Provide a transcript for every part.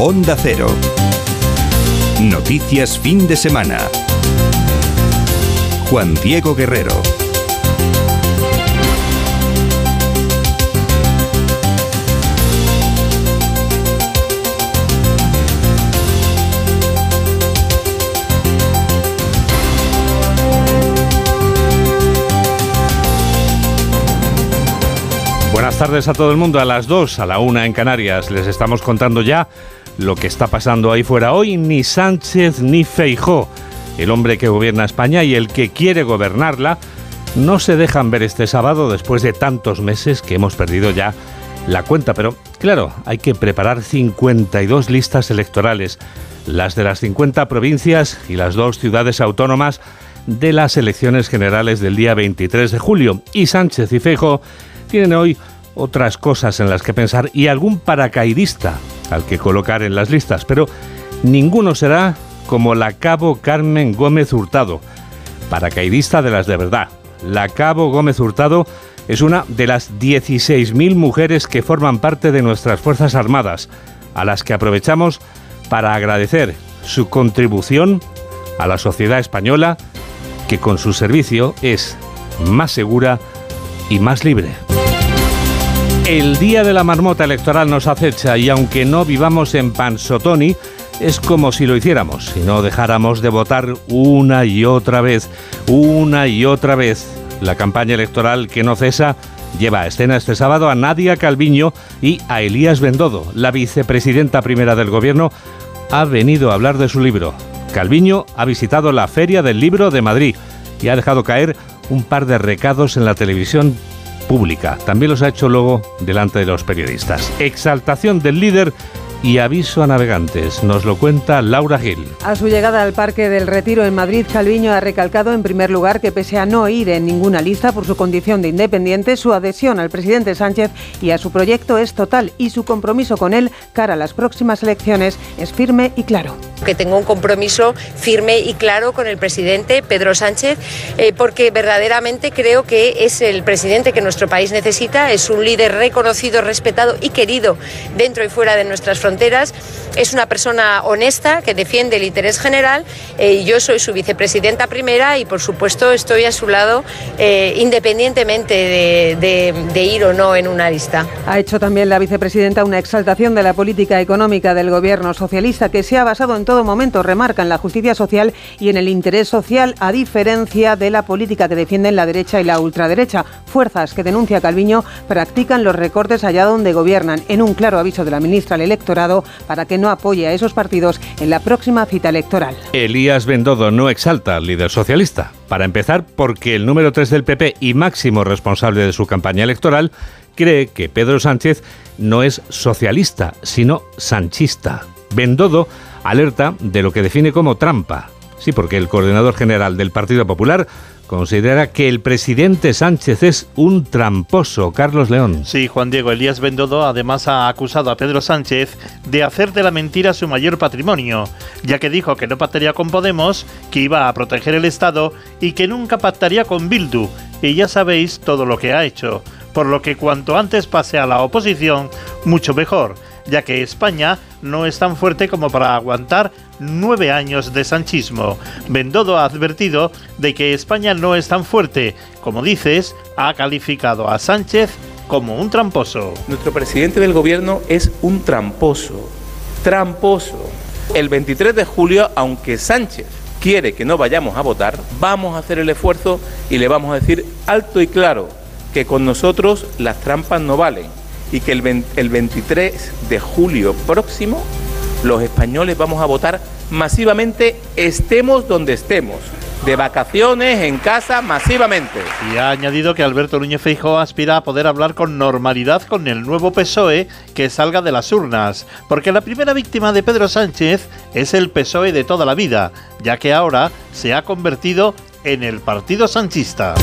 Onda Cero. Noticias fin de semana. Juan Diego Guerrero. Buenas tardes a todo el mundo. A las 2, a la 1 en Canarias, les estamos contando ya lo que está pasando ahí fuera. Hoy ni Sánchez ni Feijó, el hombre que gobierna España y el que quiere gobernarla, no se dejan ver este sábado después de tantos meses que hemos perdido ya la cuenta. Pero claro, hay que preparar 52 listas electorales, las de las 50 provincias y las dos ciudades autónomas de las elecciones generales del día 23 de julio. Y Sánchez y Feijó tienen hoy otras cosas en las que pensar y algún paracaidista al que colocar en las listas, pero ninguno será como la cabo Carmen Gómez Hurtado, paracaidista de las de verdad. La cabo Gómez Hurtado es una de las 16.000 mujeres que forman parte de nuestras Fuerzas Armadas, a las que aprovechamos para agradecer su contribución a la sociedad española, que con su servicio es más segura y más libre. El día de la marmota electoral nos acecha y aunque no vivamos en Pansotoni, es como si lo hiciéramos, si no dejáramos de votar una y otra vez, una y otra vez. La campaña electoral que no cesa lleva a escena este sábado a Nadia Calviño y a Elías Bendodo. La vicepresidenta primera del gobierno ha venido a hablar de su libro. Calviño ha visitado la Feria del Libro de Madrid y ha dejado caer un par de recados en la televisión pública. También los ha hecho luego delante de los periodistas. Exaltación del líder y aviso a navegantes. Nos lo cuenta Laura Gil. A su llegada al Parque del Retiro en Madrid, Calviño ha recalcado en primer lugar que pese a no ir en ninguna lista por su condición de independiente, su adhesión al presidente Sánchez y a su proyecto es total y su compromiso con él cara a las próximas elecciones es firme y claro. Que tengo un compromiso firme y claro con el presidente Pedro Sánchez eh, porque verdaderamente creo que es el presidente que nuestro país necesita, es un líder reconocido, respetado y querido dentro y fuera de nuestras fronteras Es una persona honesta que defiende el interés general. Eh, yo soy su vicepresidenta primera y, por supuesto, estoy a su lado eh, independientemente de, ir o no en una lista. Ha hecho también la vicepresidenta una exaltación de la política económica del gobierno socialista que se ha basado en todo momento, remarca, en la justicia social y en el interés social, a diferencia de la política que defienden la derecha y la ultraderecha. Fuerzas que denuncia Calviño practican los recortes allá donde gobiernan, en un claro aviso de la ministra al para que no apoye a esos partidos en la próxima cita electoral. Elías Bendodo no exalta al líder socialista. Para empezar, porque el número 3 del PP y máximo responsable de su campaña electoral cree que Pedro Sánchez no es socialista, sino sanchista. Bendodo alerta de lo que define como trampa. Sí, porque el coordinador general del Partido Popular considera que el presidente Sánchez es un tramposo. Carlos León. Sí, Juan Diego Elías Bendodo además ha acusado a Pedro Sánchez de hacer de la mentira su mayor patrimonio, ya que dijo que no pactaría con Podemos, que iba a proteger el Estado y que nunca pactaría con Bildu. Y ya sabéis todo lo que ha hecho, por lo que cuanto antes pase a la oposición, mucho mejor ya que España no es tan fuerte como para aguantar nueve años de sanchismo. Bendodo ha advertido de que España no es tan fuerte. Como dices, ha calificado a Sánchez como un tramposo. Nuestro presidente del gobierno es un tramposo. Tramposo. El 23 de julio, aunque Sánchez quiere que no vayamos a votar, vamos a hacer el esfuerzo y le vamos a decir alto y claro que con nosotros las trampas no valen y que el, 23 de julio próximo los españoles vamos a votar masivamente, estemos donde estemos de vacaciones, en casa, masivamente. Y ha añadido que Alberto Núñez Feijóo aspira a poder hablar con normalidad con el nuevo PSOE que salga de las urnas, porque la primera víctima de Pedro Sánchez es el PSOE de toda la vida, ya que ahora se ha convertido en el Partido Sanchista.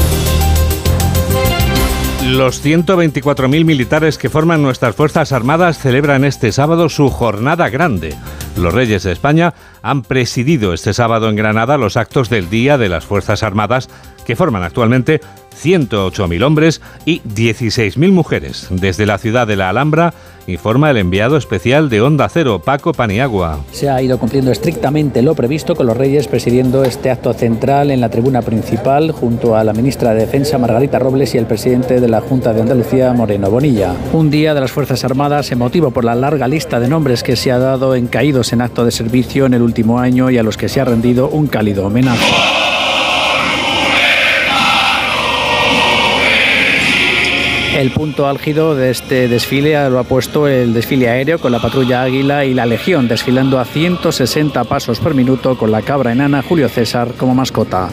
Los 124.000 militares que forman nuestras Fuerzas Armadas celebran este sábado su jornada grande. Los Reyes de España han presidido este sábado en Granada los actos del Día de las Fuerzas Armadas que forman actualmente 108.000 hombres y 16.000 mujeres. Desde la ciudad de la Alhambra, informa el enviado especial de Onda Cero, Paco Paniagua. Se ha ido cumpliendo estrictamente lo previsto con los Reyes presidiendo este acto central en la tribuna principal junto a la ministra de Defensa Margarita Robles y el presidente de la Junta de Andalucía Moreno Bonilla. Un día de las Fuerzas Armadas emotivo por la larga lista de nombres que se ha dado en caídos en acto de servicio en el último año y a los que se ha rendido un cálido homenaje. El punto álgido de este desfile lo ha puesto el desfile aéreo con la patrulla Águila y la Legión, desfilando a 160 pasos por minuto con la cabra enana Julio César como mascota.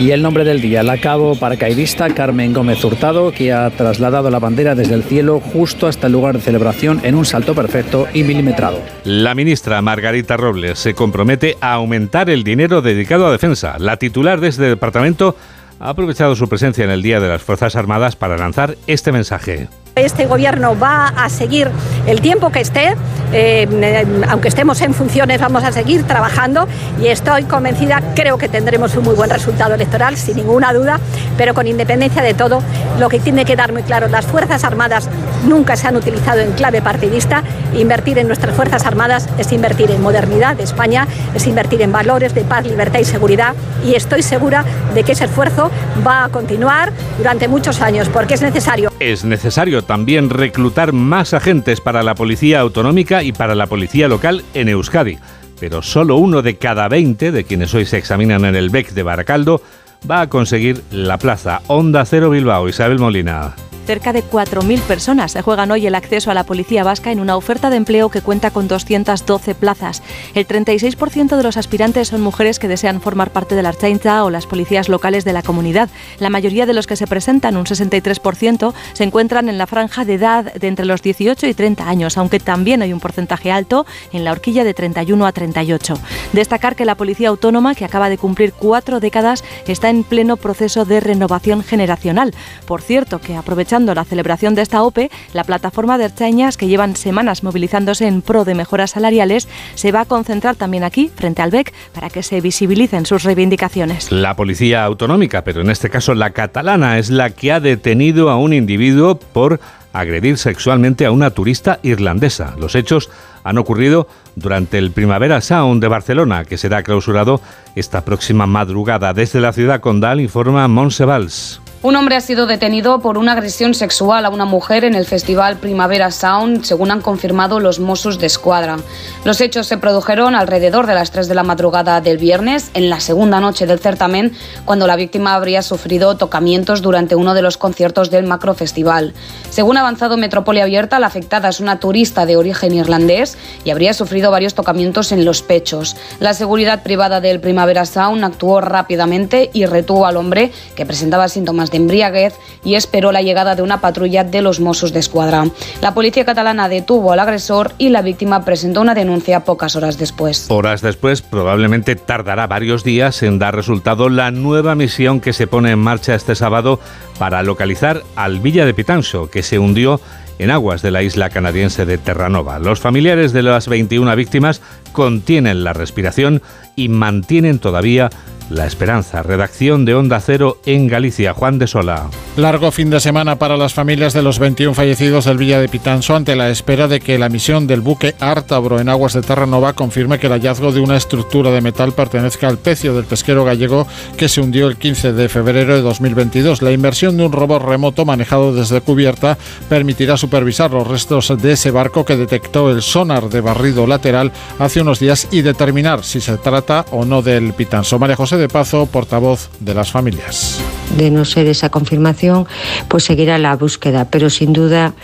Y el nombre del día, la cabo paracaidista Carmen Gómez Hurtado, que ha trasladado la bandera desde el cielo justo hasta el lugar de celebración en un salto perfecto y milimetrado. La ministra Margarita Robles se compromete a aumentar el dinero dedicado a defensa. La titular de este departamento ha aprovechado su presencia en el Día de las Fuerzas Armadas para lanzar este mensaje. Este gobierno va a seguir el tiempo que esté, eh, aunque estemos en funciones, vamos a seguir trabajando y estoy convencida, creo que tendremos un muy buen resultado electoral, sin ninguna duda, pero con independencia de todo, lo que tiene que dar muy claro, las Fuerzas Armadas nunca se han utilizado en clave partidista, invertir en nuestras Fuerzas Armadas es invertir en modernidad de España, es invertir en valores de paz, libertad y seguridad y estoy segura de que ese esfuerzo va a continuar durante muchos años porque es necesario. Es necesario también reclutar más agentes para la policía autonómica y para la policía local en Euskadi. Pero solo uno de cada 20 de quienes hoy se examinan en el BEC de Baracaldo va a conseguir la plaza Onda Cero Bilbao. Isabel Molina. Cerca de 4.000 personas se juegan hoy el acceso a la policía vasca en una oferta de empleo que cuenta con 212 plazas. El 36% de los aspirantes son mujeres que desean formar parte de la Archainza o las policías locales de la comunidad. La mayoría de los que se presentan, un 63%, se encuentran en la franja de edad de entre los 18 y 30 años, aunque también hay un porcentaje alto en la horquilla de 31 a 38. Destacar que la policía autónoma, que acaba de cumplir cuatro décadas, está en pleno proceso de renovación generacional. Por cierto, que la celebración de esta OPE, la plataforma de Erchañas, que llevan semanas movilizándose en pro de mejoras salariales, se va a concentrar también aquí, frente al BEC, para que se visibilicen sus reivindicaciones. La policía autonómica, pero en este caso la catalana, es la que ha detenido a un individuo por agredir sexualmente a una turista irlandesa. Los hechos han ocurrido durante el Primavera Sound de Barcelona, que será clausurado esta próxima madrugada. Desde la ciudad condal informa Monsevals. Un hombre ha sido detenido por una agresión sexual a una mujer en el festival Primavera Sound, según han confirmado los Mossos de Escuadra. Los hechos se produjeron alrededor de las 3 de la madrugada del viernes, en la segunda noche del certamen, cuando la víctima habría sufrido tocamientos durante uno de los conciertos del Macro Festival. Según avanzado Metrópoli Abierta, la afectada es una turista de origen irlandés y habría sufrido varios tocamientos en los pechos. La seguridad privada del Primavera Sound actuó rápidamente y retuvo al hombre que presentaba síntomas embriaguez y esperó la llegada de una patrulla de los Mossos de Escuadra. La policía catalana detuvo al agresor y la víctima presentó una denuncia pocas horas después. Horas después, probablemente tardará varios días en dar resultado la nueva misión que se pone en marcha este sábado para localizar al Villa de Pitanso, que se hundió en aguas de la isla canadiense de Terranova. Los familiares de las 21 víctimas contienen la respiración y mantienen todavía la Esperanza, redacción de Onda Cero en Galicia, Juan de Sola. Largo fin de semana para las familias de los 21 fallecidos del Villa de Pitanso ante la espera de que la misión del buque Artabro en aguas de Terranova confirme que el hallazgo de una estructura de metal pertenezca al pecio del pesquero gallego que se hundió el 15 de febrero de 2022. La inversión de un robot remoto manejado desde cubierta permitirá supervisar los restos de ese barco que detectó el sonar de barrido lateral hace unos días y determinar si se trata o no del Pitanso. María José de Pazo, portavoz de las familias. De no ser esa confirmación, pues seguirá la búsqueda, pero sin duda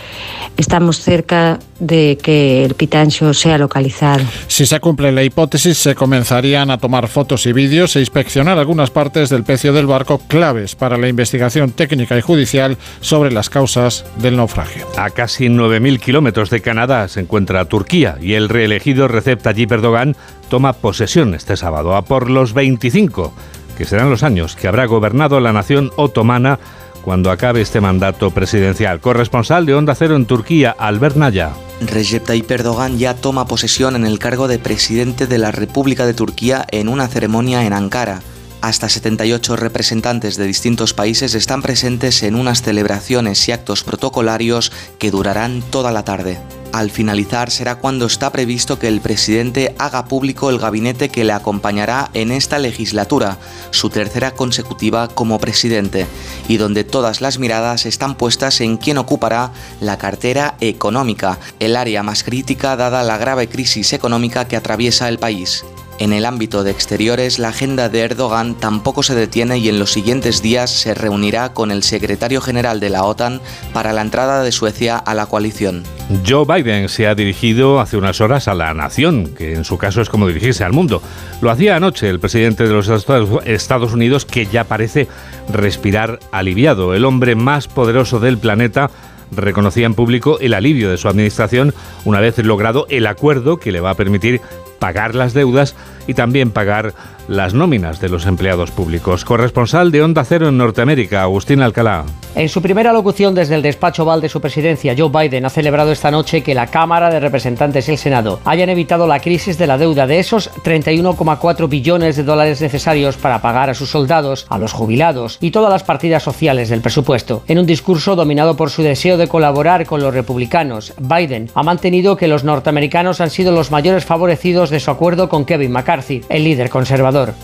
estamos cerca de que el Pitancho sea localizado. Si se cumple la hipótesis, se comenzarían a tomar fotos y vídeos e inspeccionar algunas partes del pecio del barco claves para la investigación técnica y judicial sobre las causas del naufragio. A casi 9.000 kilómetros de Canadá se encuentra Turquía y el reelegido Recep Tayyip Erdogan toma posesión este sábado a por los 25, que serán los años que habrá gobernado la nación otomana cuando acabe este mandato presidencial. Corresponsal de Onda Cero en Turquía, Albert Naya. Recep Tayyip Erdogan ya toma posesión en el cargo de presidente de la República de Turquía en una ceremonia en Ankara. Hasta 78 representantes de distintos países están presentes en unas celebraciones y actos protocolarios que durarán toda la tarde. Al finalizar será cuando está previsto que el presidente haga público el gabinete que le acompañará en esta legislatura, su tercera consecutiva como presidente, y donde todas las miradas están puestas en quién ocupará la cartera económica, el área más crítica dada la grave crisis económica que atraviesa el país. En el ámbito de exteriores, la agenda de Erdogan tampoco se detiene y en los siguientes días se reunirá con el secretario general de la OTAN para la entrada de Suecia a la coalición. Joe Biden se ha dirigido hace unas horas a la nación, que en su caso es como dirigirse al mundo. Lo hacía anoche el presidente de los Estados Unidos, que ya parece respirar aliviado. El hombre más poderoso del planeta reconocía en público el alivio de su administración una vez logrado el acuerdo que le va a permitir pagar las deudas y también pagar las nóminas de los empleados públicos. Corresponsal de Onda Cero en Norteamérica, Agustín Alcalá. En su primera locución desde el despacho oval de su presidencia, Joe Biden ha celebrado esta noche que la Cámara de Representantes y el Senado hayan evitado la crisis de la deuda de esos 31,4 billones de dólares necesarios para pagar a sus soldados, a los jubilados y todas las partidas sociales del presupuesto. En un discurso dominado por su deseo de colaborar con los republicanos, Biden ha mantenido que los norteamericanos han sido los mayores favorecidos de su acuerdo con Kevin McCarthy, el líder conservador.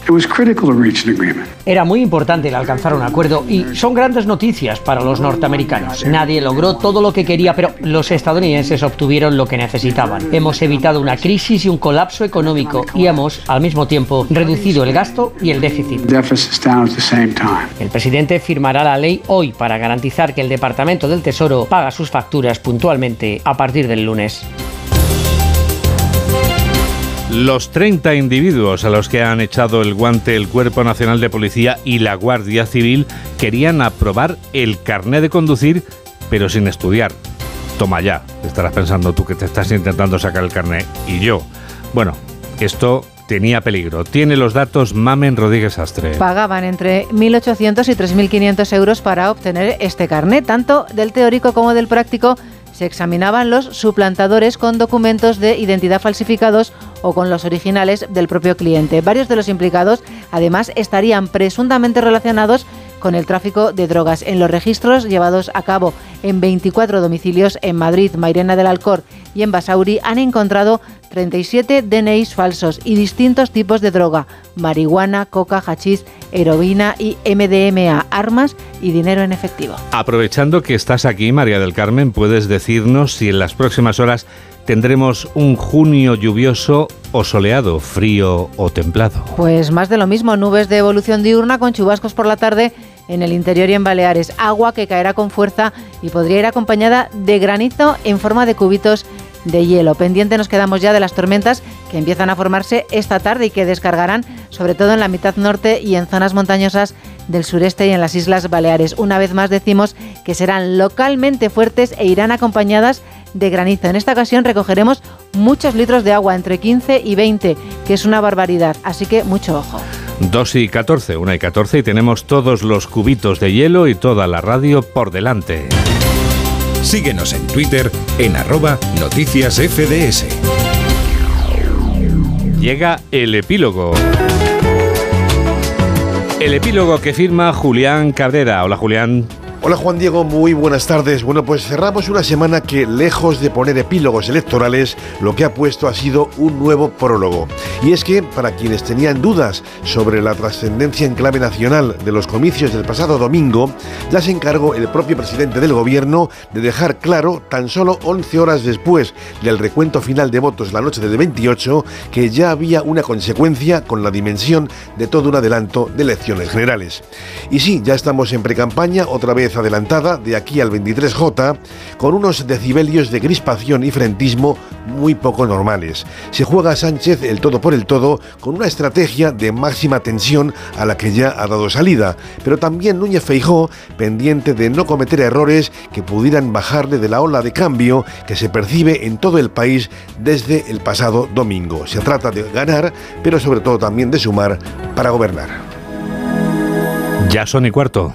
Era muy importante el alcanzar un acuerdo y son grandes noticias para los norteamericanos. Nadie logró todo lo que quería, pero los estadounidenses obtuvieron lo que necesitaban. Hemos evitado una crisis y un colapso económico y hemos, al mismo tiempo, reducido el gasto y el déficit. El presidente firmará la ley hoy para garantizar que el Departamento del Tesoro paga sus facturas puntualmente a partir del lunes. Los 30 individuos a los que han echado el guante el Cuerpo Nacional de Policía y la Guardia Civil querían aprobar el carné de conducir, pero sin estudiar. Toma ya, estarás pensando tú que te estás intentando sacar el carné y yo. Bueno, esto tenía peligro. Tiene los datos Mamen Rodríguez Astre. Pagaban entre 1.800 y 3.500 euros para obtener este carnet, tanto del teórico como del práctico se examinaban los suplantadores con documentos de identidad falsificados o con los originales del propio cliente. Varios de los implicados, además, estarían presuntamente relacionados con el tráfico de drogas. En los registros llevados a cabo en 24 domicilios en Madrid, Mairena del Alcor y en Basauri han encontrado 37 DNIs falsos y distintos tipos de droga, marihuana, coca, hachís, heroína y MDMA, armas y dinero en efectivo. Aprovechando que estás aquí, María del Carmen, puedes decirnos si en las próximas horas tendremos un junio lluvioso o soleado, frío o templado. Pues más de lo mismo, nubes de evolución diurna con chubascos por la tarde en el interior y en Baleares, agua que caerá con fuerza y podría ir acompañada de granizo en forma de cubitos de hielo. Pendiente nos quedamos ya de las tormentas que empiezan a formarse esta tarde y que descargarán sobre todo en la mitad norte y en zonas montañosas del sureste y en las Islas Baleares. Una vez más decimos que serán localmente fuertes e irán acompañadas de granizo. En esta ocasión recogeremos muchos litros de agua, entre 15 y 20, que es una barbaridad, así que mucho ojo. 2 y 14, 1 y 14 y tenemos todos los cubitos de hielo y toda la radio por delante. Síguenos en Twitter en arroba noticias FDS. Llega el epílogo. El epílogo que firma Julián Cabrera. Hola Julián. Hola Juan Diego, muy buenas tardes. Bueno, pues cerramos una semana que lejos de poner epílogos electorales, lo que ha puesto ha sido un nuevo prólogo. Y es que, para quienes tenían dudas sobre la trascendencia en clave nacional de los comicios del pasado domingo, ya se encargó el propio presidente del gobierno de dejar claro, tan solo 11 horas después del recuento final de votos la noche del 28, que ya había una consecuencia con la dimensión de todo un adelanto de elecciones generales. Y sí, ya estamos en precampaña, otra vez adelantada de aquí al 23J con unos decibelios de crispación y frentismo muy poco normales. Se juega Sánchez el todo por el todo con una estrategia de máxima tensión a la que ya ha dado salida, pero también Núñez Feijó pendiente de no cometer errores que pudieran bajarle de la ola de cambio que se percibe en todo el país desde el pasado domingo. Se trata de ganar, pero sobre todo también de sumar para gobernar. Ya son y cuarto.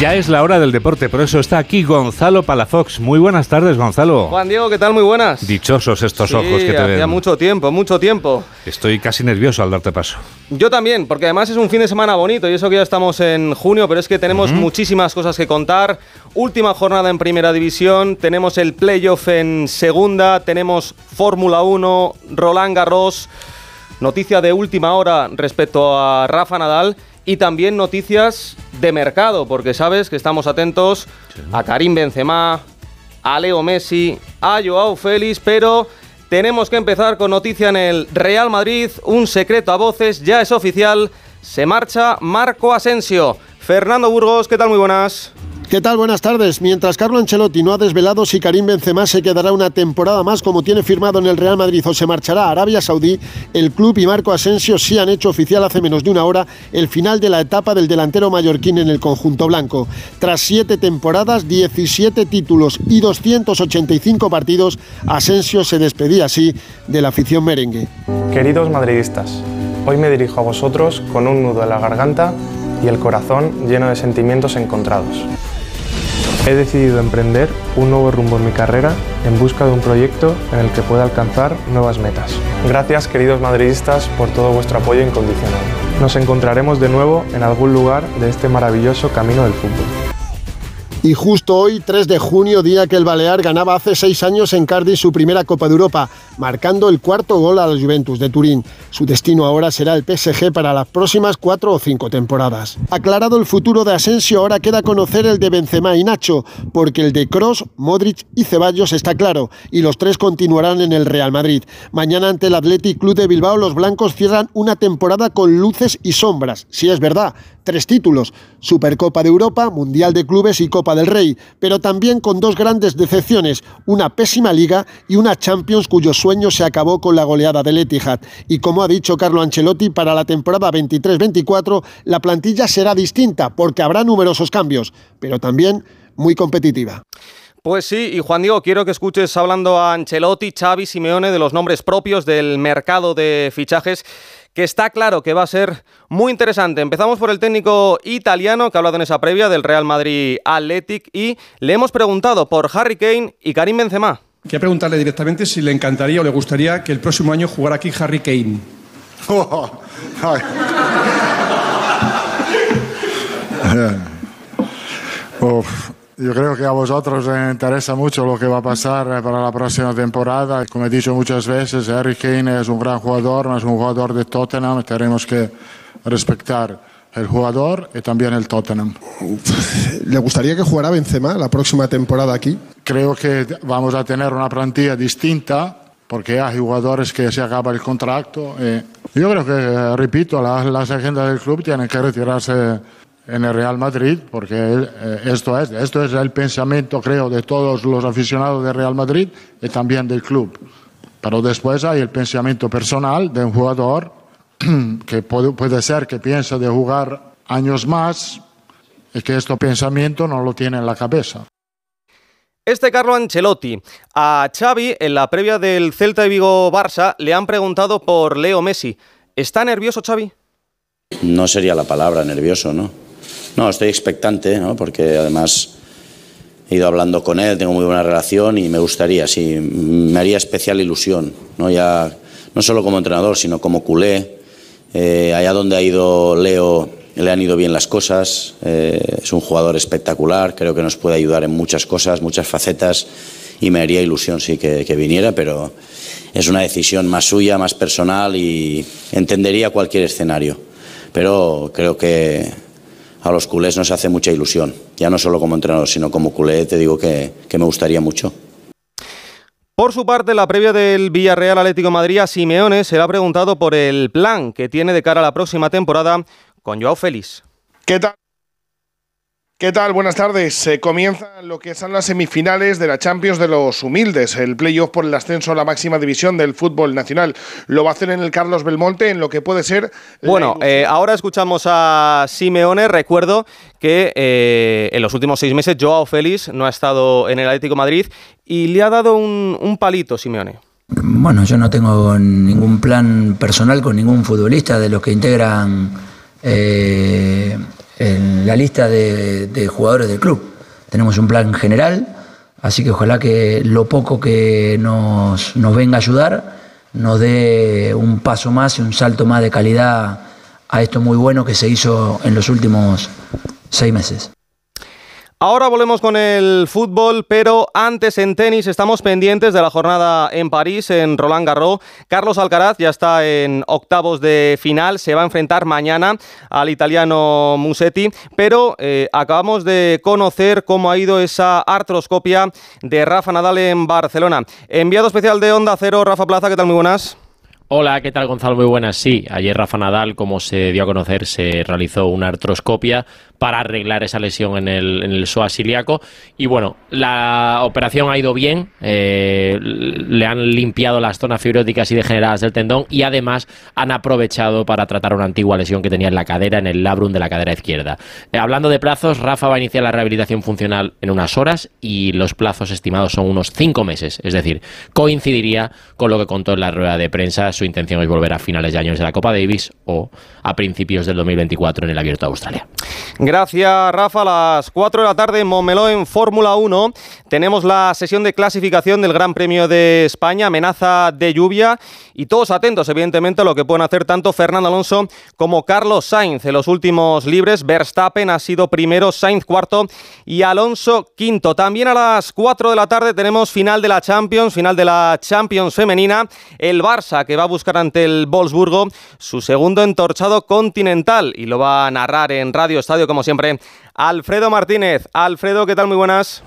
Ya es la hora del deporte, por eso está aquí Gonzalo Palafox. Muy buenas tardes, Gonzalo. Juan Diego, ¿qué tal? Muy buenas. Dichosos estos ojos que te hacía ven. mucho tiempo, mucho tiempo. Estoy casi nervioso al darte paso. Yo también, porque además es un fin de semana bonito y eso que ya estamos en junio, pero es que tenemos muchísimas cosas que contar. Última jornada en Primera División, tenemos el playoff en Segunda, tenemos Fórmula 1, Roland Garros, noticia de última hora respecto a Rafa Nadal y también noticias de mercado, porque sabes que estamos atentos a Karim Benzema, a Leo Messi, a Joao Félix, pero tenemos que empezar con noticia en el Real Madrid, un secreto a voces, ya es oficial, se marcha Marco Asensio. Fernando Burgos, ¿qué tal? Muy buenas. ¿Qué tal? Buenas tardes. Mientras Carlo Ancelotti no ha desvelado si Karim Benzema se quedará una temporada más como tiene firmado en el Real Madrid o se marchará a Arabia Saudí, el club y Marco Asensio sí han hecho oficial hace menos de una hora el final de la etapa del delantero mallorquín en el conjunto blanco. Tras siete temporadas, 17 títulos y 285 partidos, Asensio se despedía así de la afición merengue. Queridos madridistas, hoy me dirijo a vosotros con un nudo en la garganta y el corazón lleno de sentimientos encontrados. He decidido emprender un nuevo rumbo en mi carrera en busca de un proyecto en el que pueda alcanzar nuevas metas. Gracias queridos madridistas por todo vuestro apoyo incondicional. Nos encontraremos de nuevo en algún lugar de este maravilloso camino del fútbol. Y justo hoy, 3 de junio, día que el Balear ganaba hace seis años en Cardiff su primera Copa de Europa, marcando el cuarto gol a la Juventus de Turín. Su destino ahora será el PSG para las próximas cuatro o cinco temporadas. Aclarado el futuro de Asensio, ahora queda conocer el de Benzema y Nacho, porque el de Cross, Modric y Ceballos está claro, y los tres continuarán en el Real Madrid. Mañana ante el Athletic Club de Bilbao, los blancos cierran una temporada con luces y sombras, si es verdad, tres títulos, Supercopa de Europa, Mundial de Clubes y Copa del Rey, pero también con dos grandes decepciones, una pésima liga y una Champions cuyo sueño se acabó con la goleada del Etihad. Y como ha dicho Carlo Ancelotti, para la temporada 23-24 la plantilla será distinta porque habrá numerosos cambios, pero también muy competitiva. Pues sí, y Juan Diego, quiero que escuches hablando a Ancelotti, Xavi, Simeone de los nombres propios del mercado de fichajes que está claro que va a ser muy interesante. Empezamos por el técnico italiano que ha hablado en esa previa del Real Madrid Athletic y le hemos preguntado por Harry Kane y Karim Benzema. Quería preguntarle directamente si le encantaría o le gustaría que el próximo año jugara aquí Harry Kane. Uf, yo creo que a vosotros os interesa mucho lo que va a pasar para la próxima temporada. Como he dicho muchas veces, Harry Kane es un gran jugador, es un jugador de Tottenham. Tenemos que respetar el jugador y también el Tottenham. ¿Le gustaría que jugara Benzema la próxima temporada aquí? Creo que vamos a tener una plantilla distinta porque hay jugadores que se acaba el contrato. y yo creo que, repito, la- las agendas del club tienen que retirarse en el Real Madrid, porque eh, esto es, esto es el pensamiento, creo, de todos los aficionados del Real Madrid y también del club. Pero después hay el pensamiento personal de un jugador que puede, puede ser que piensa de jugar años más y que este pensamiento no lo tiene en la cabeza. Este Carlo Ancelotti. A Xavi, en la previa del Celta de Vigo-Barça, le han preguntado por Leo Messi. ¿Está nervioso Xavi? No sería la palabra nervioso, ¿no? No, estoy expectante, ¿no? Porque además he ido hablando con él, tengo muy buena relación y me gustaría, sí, me haría especial ilusión, ¿no? Ya, no solo como entrenador, sino como culé. Eh, allá donde ha ido Leo le han ido bien las cosas, eh, es un jugador espectacular, creo que nos puede ayudar en muchas cosas, muchas facetas y me haría ilusión sí que, viniera, pero es una decisión más suya, más personal y entendería cualquier escenario. Pero creo que a los culés nos hace mucha ilusión, ya no solo como entrenador, sino como culé, te digo que me gustaría mucho. Por su parte, la previa del Villarreal Atlético Madrid Simeone se le ha preguntado por el plan que tiene de cara a la próxima temporada con Joao Félix. ¿Qué tal? ¿Qué tal? Buenas tardes. Se comienzan lo que son las semifinales de la Champions de los Humildes, el playoff por el ascenso a la máxima división del fútbol nacional. Lo va a hacer en el Carlos Belmonte, en lo que puede ser. Bueno, eh, ahora escuchamos a Simeone. Recuerdo que eh, en los últimos seis meses Joao Félix no ha estado en el Atlético de Madrid y le ha dado un, un palito Simeone. Bueno, yo no tengo ningún plan personal con ningún futbolista de los que integran eh, en la lista de, jugadores del club. Tenemos un plan general, así que ojalá que lo poco que nos, nos venga a ayudar nos dé un paso más y un salto más de calidad a esto muy bueno que se hizo en los últimos seis meses. Ahora volvemos con el fútbol, pero antes en tenis estamos pendientes de la jornada en París, en Roland Garros. Carlos Alcaraz ya está en octavos de final, se va a enfrentar mañana al italiano Musetti, pero eh, acabamos de conocer cómo ha ido esa artroscopia de Rafa Nadal en Barcelona. Enviado especial de Onda Cero, Rafa Plaza, ¿qué tal? Muy buenas. Hola, ¿qué tal Gonzalo? Muy buenas. Sí, ayer Rafa Nadal, como se dio a conocer, se realizó una artroscopia para arreglar esa lesión en el, en el. Y bueno, la operación ha ido bien, eh, le han limpiado las zonas fibróticas y degeneradas del tendón y además han aprovechado para tratar una antigua lesión que tenía en la cadera, en el labrum de la cadera izquierda. Eh, hablando de plazos, Rafa va a iniciar la rehabilitación funcional en unas horas y los plazos estimados son unos cinco meses, es decir, coincidiría con lo que contó en la rueda de prensa. Su intención es volver a finales de años de la Copa Davis o a principios del 2024 en el Abierto de Australia. Rafa. A las 4 de la tarde en Momeló en Fórmula 1 tenemos la sesión de clasificación del Gran Premio de España, amenaza de lluvia y todos atentos, evidentemente, a lo que pueden hacer tanto Fernando Alonso como Carlos Sainz. En los últimos libres, Verstappen ha sido primero, Sainz cuarto y Alonso quinto. También a las 4 de la tarde tenemos final de la Champions, final de la Champions femenina. El Barça que va a buscar ante el Wolfsburgo su segundo entorchado continental y lo va a narrar en Radio Estadio, como siempre, Alfredo Martínez. Alfredo, ¿qué tal? Muy buenas.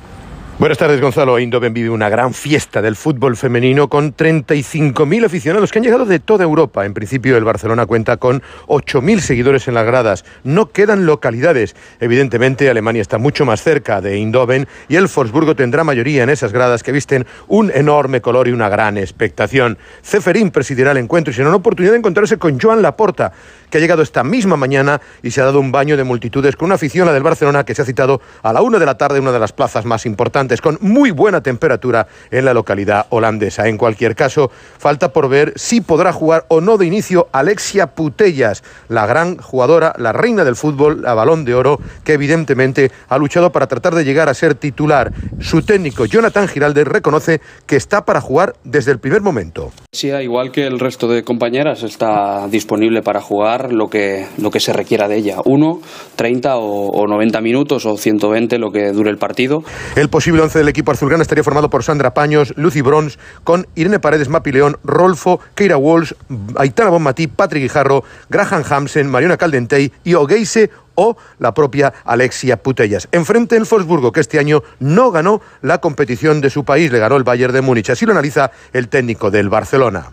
Buenas tardes, Gonzalo. Eindhoven vive una gran fiesta del fútbol femenino con 35.000 aficionados que han llegado de toda Europa. En principio, el Barcelona cuenta con 8.000 seguidores en las gradas. No quedan localidades. Evidentemente, Alemania está mucho más cerca de Eindhoven y el Forsburgo tendrá mayoría en esas gradas que visten un enorme color y una gran expectación. Ceferín presidirá el encuentro y será una oportunidad de encontrarse con Joan Laporta, que ha llegado esta misma mañana y se ha dado un baño de multitudes con una afición, la del Barcelona, que se ha citado a la una de la tarde en una de las plazas más importantes, con muy buena temperatura en la localidad holandesa. En cualquier caso, falta por ver si podrá jugar o no de inicio Alexia Putellas, la gran jugadora, la reina del fútbol, a balón de oro, que evidentemente ha luchado para tratar de llegar a ser titular. Su técnico, Jonathan Giraldes, reconoce que está para jugar desde el primer momento. Sí, igual que el resto de compañeras, está disponible para jugar lo que, lo que se requiera de ella. Uno, 30 o, 90 minutos o 120 lo que dure el partido. El posible once del equipo azulgrana estaría formado por Sandra Paños, Lucy Brons, con Irene Paredes Mapileón, Rolfo, Keira Walsh, Aitana Bonmatí, Patrick Guijarro, Graham Hamsen, Mariona Caldentey y Ogeise o la propia Alexia Putellas. Enfrente el Forsburgo, que este año no ganó la competición de su país, le ganó el Bayern de Múnich. Así lo analiza el técnico del Barcelona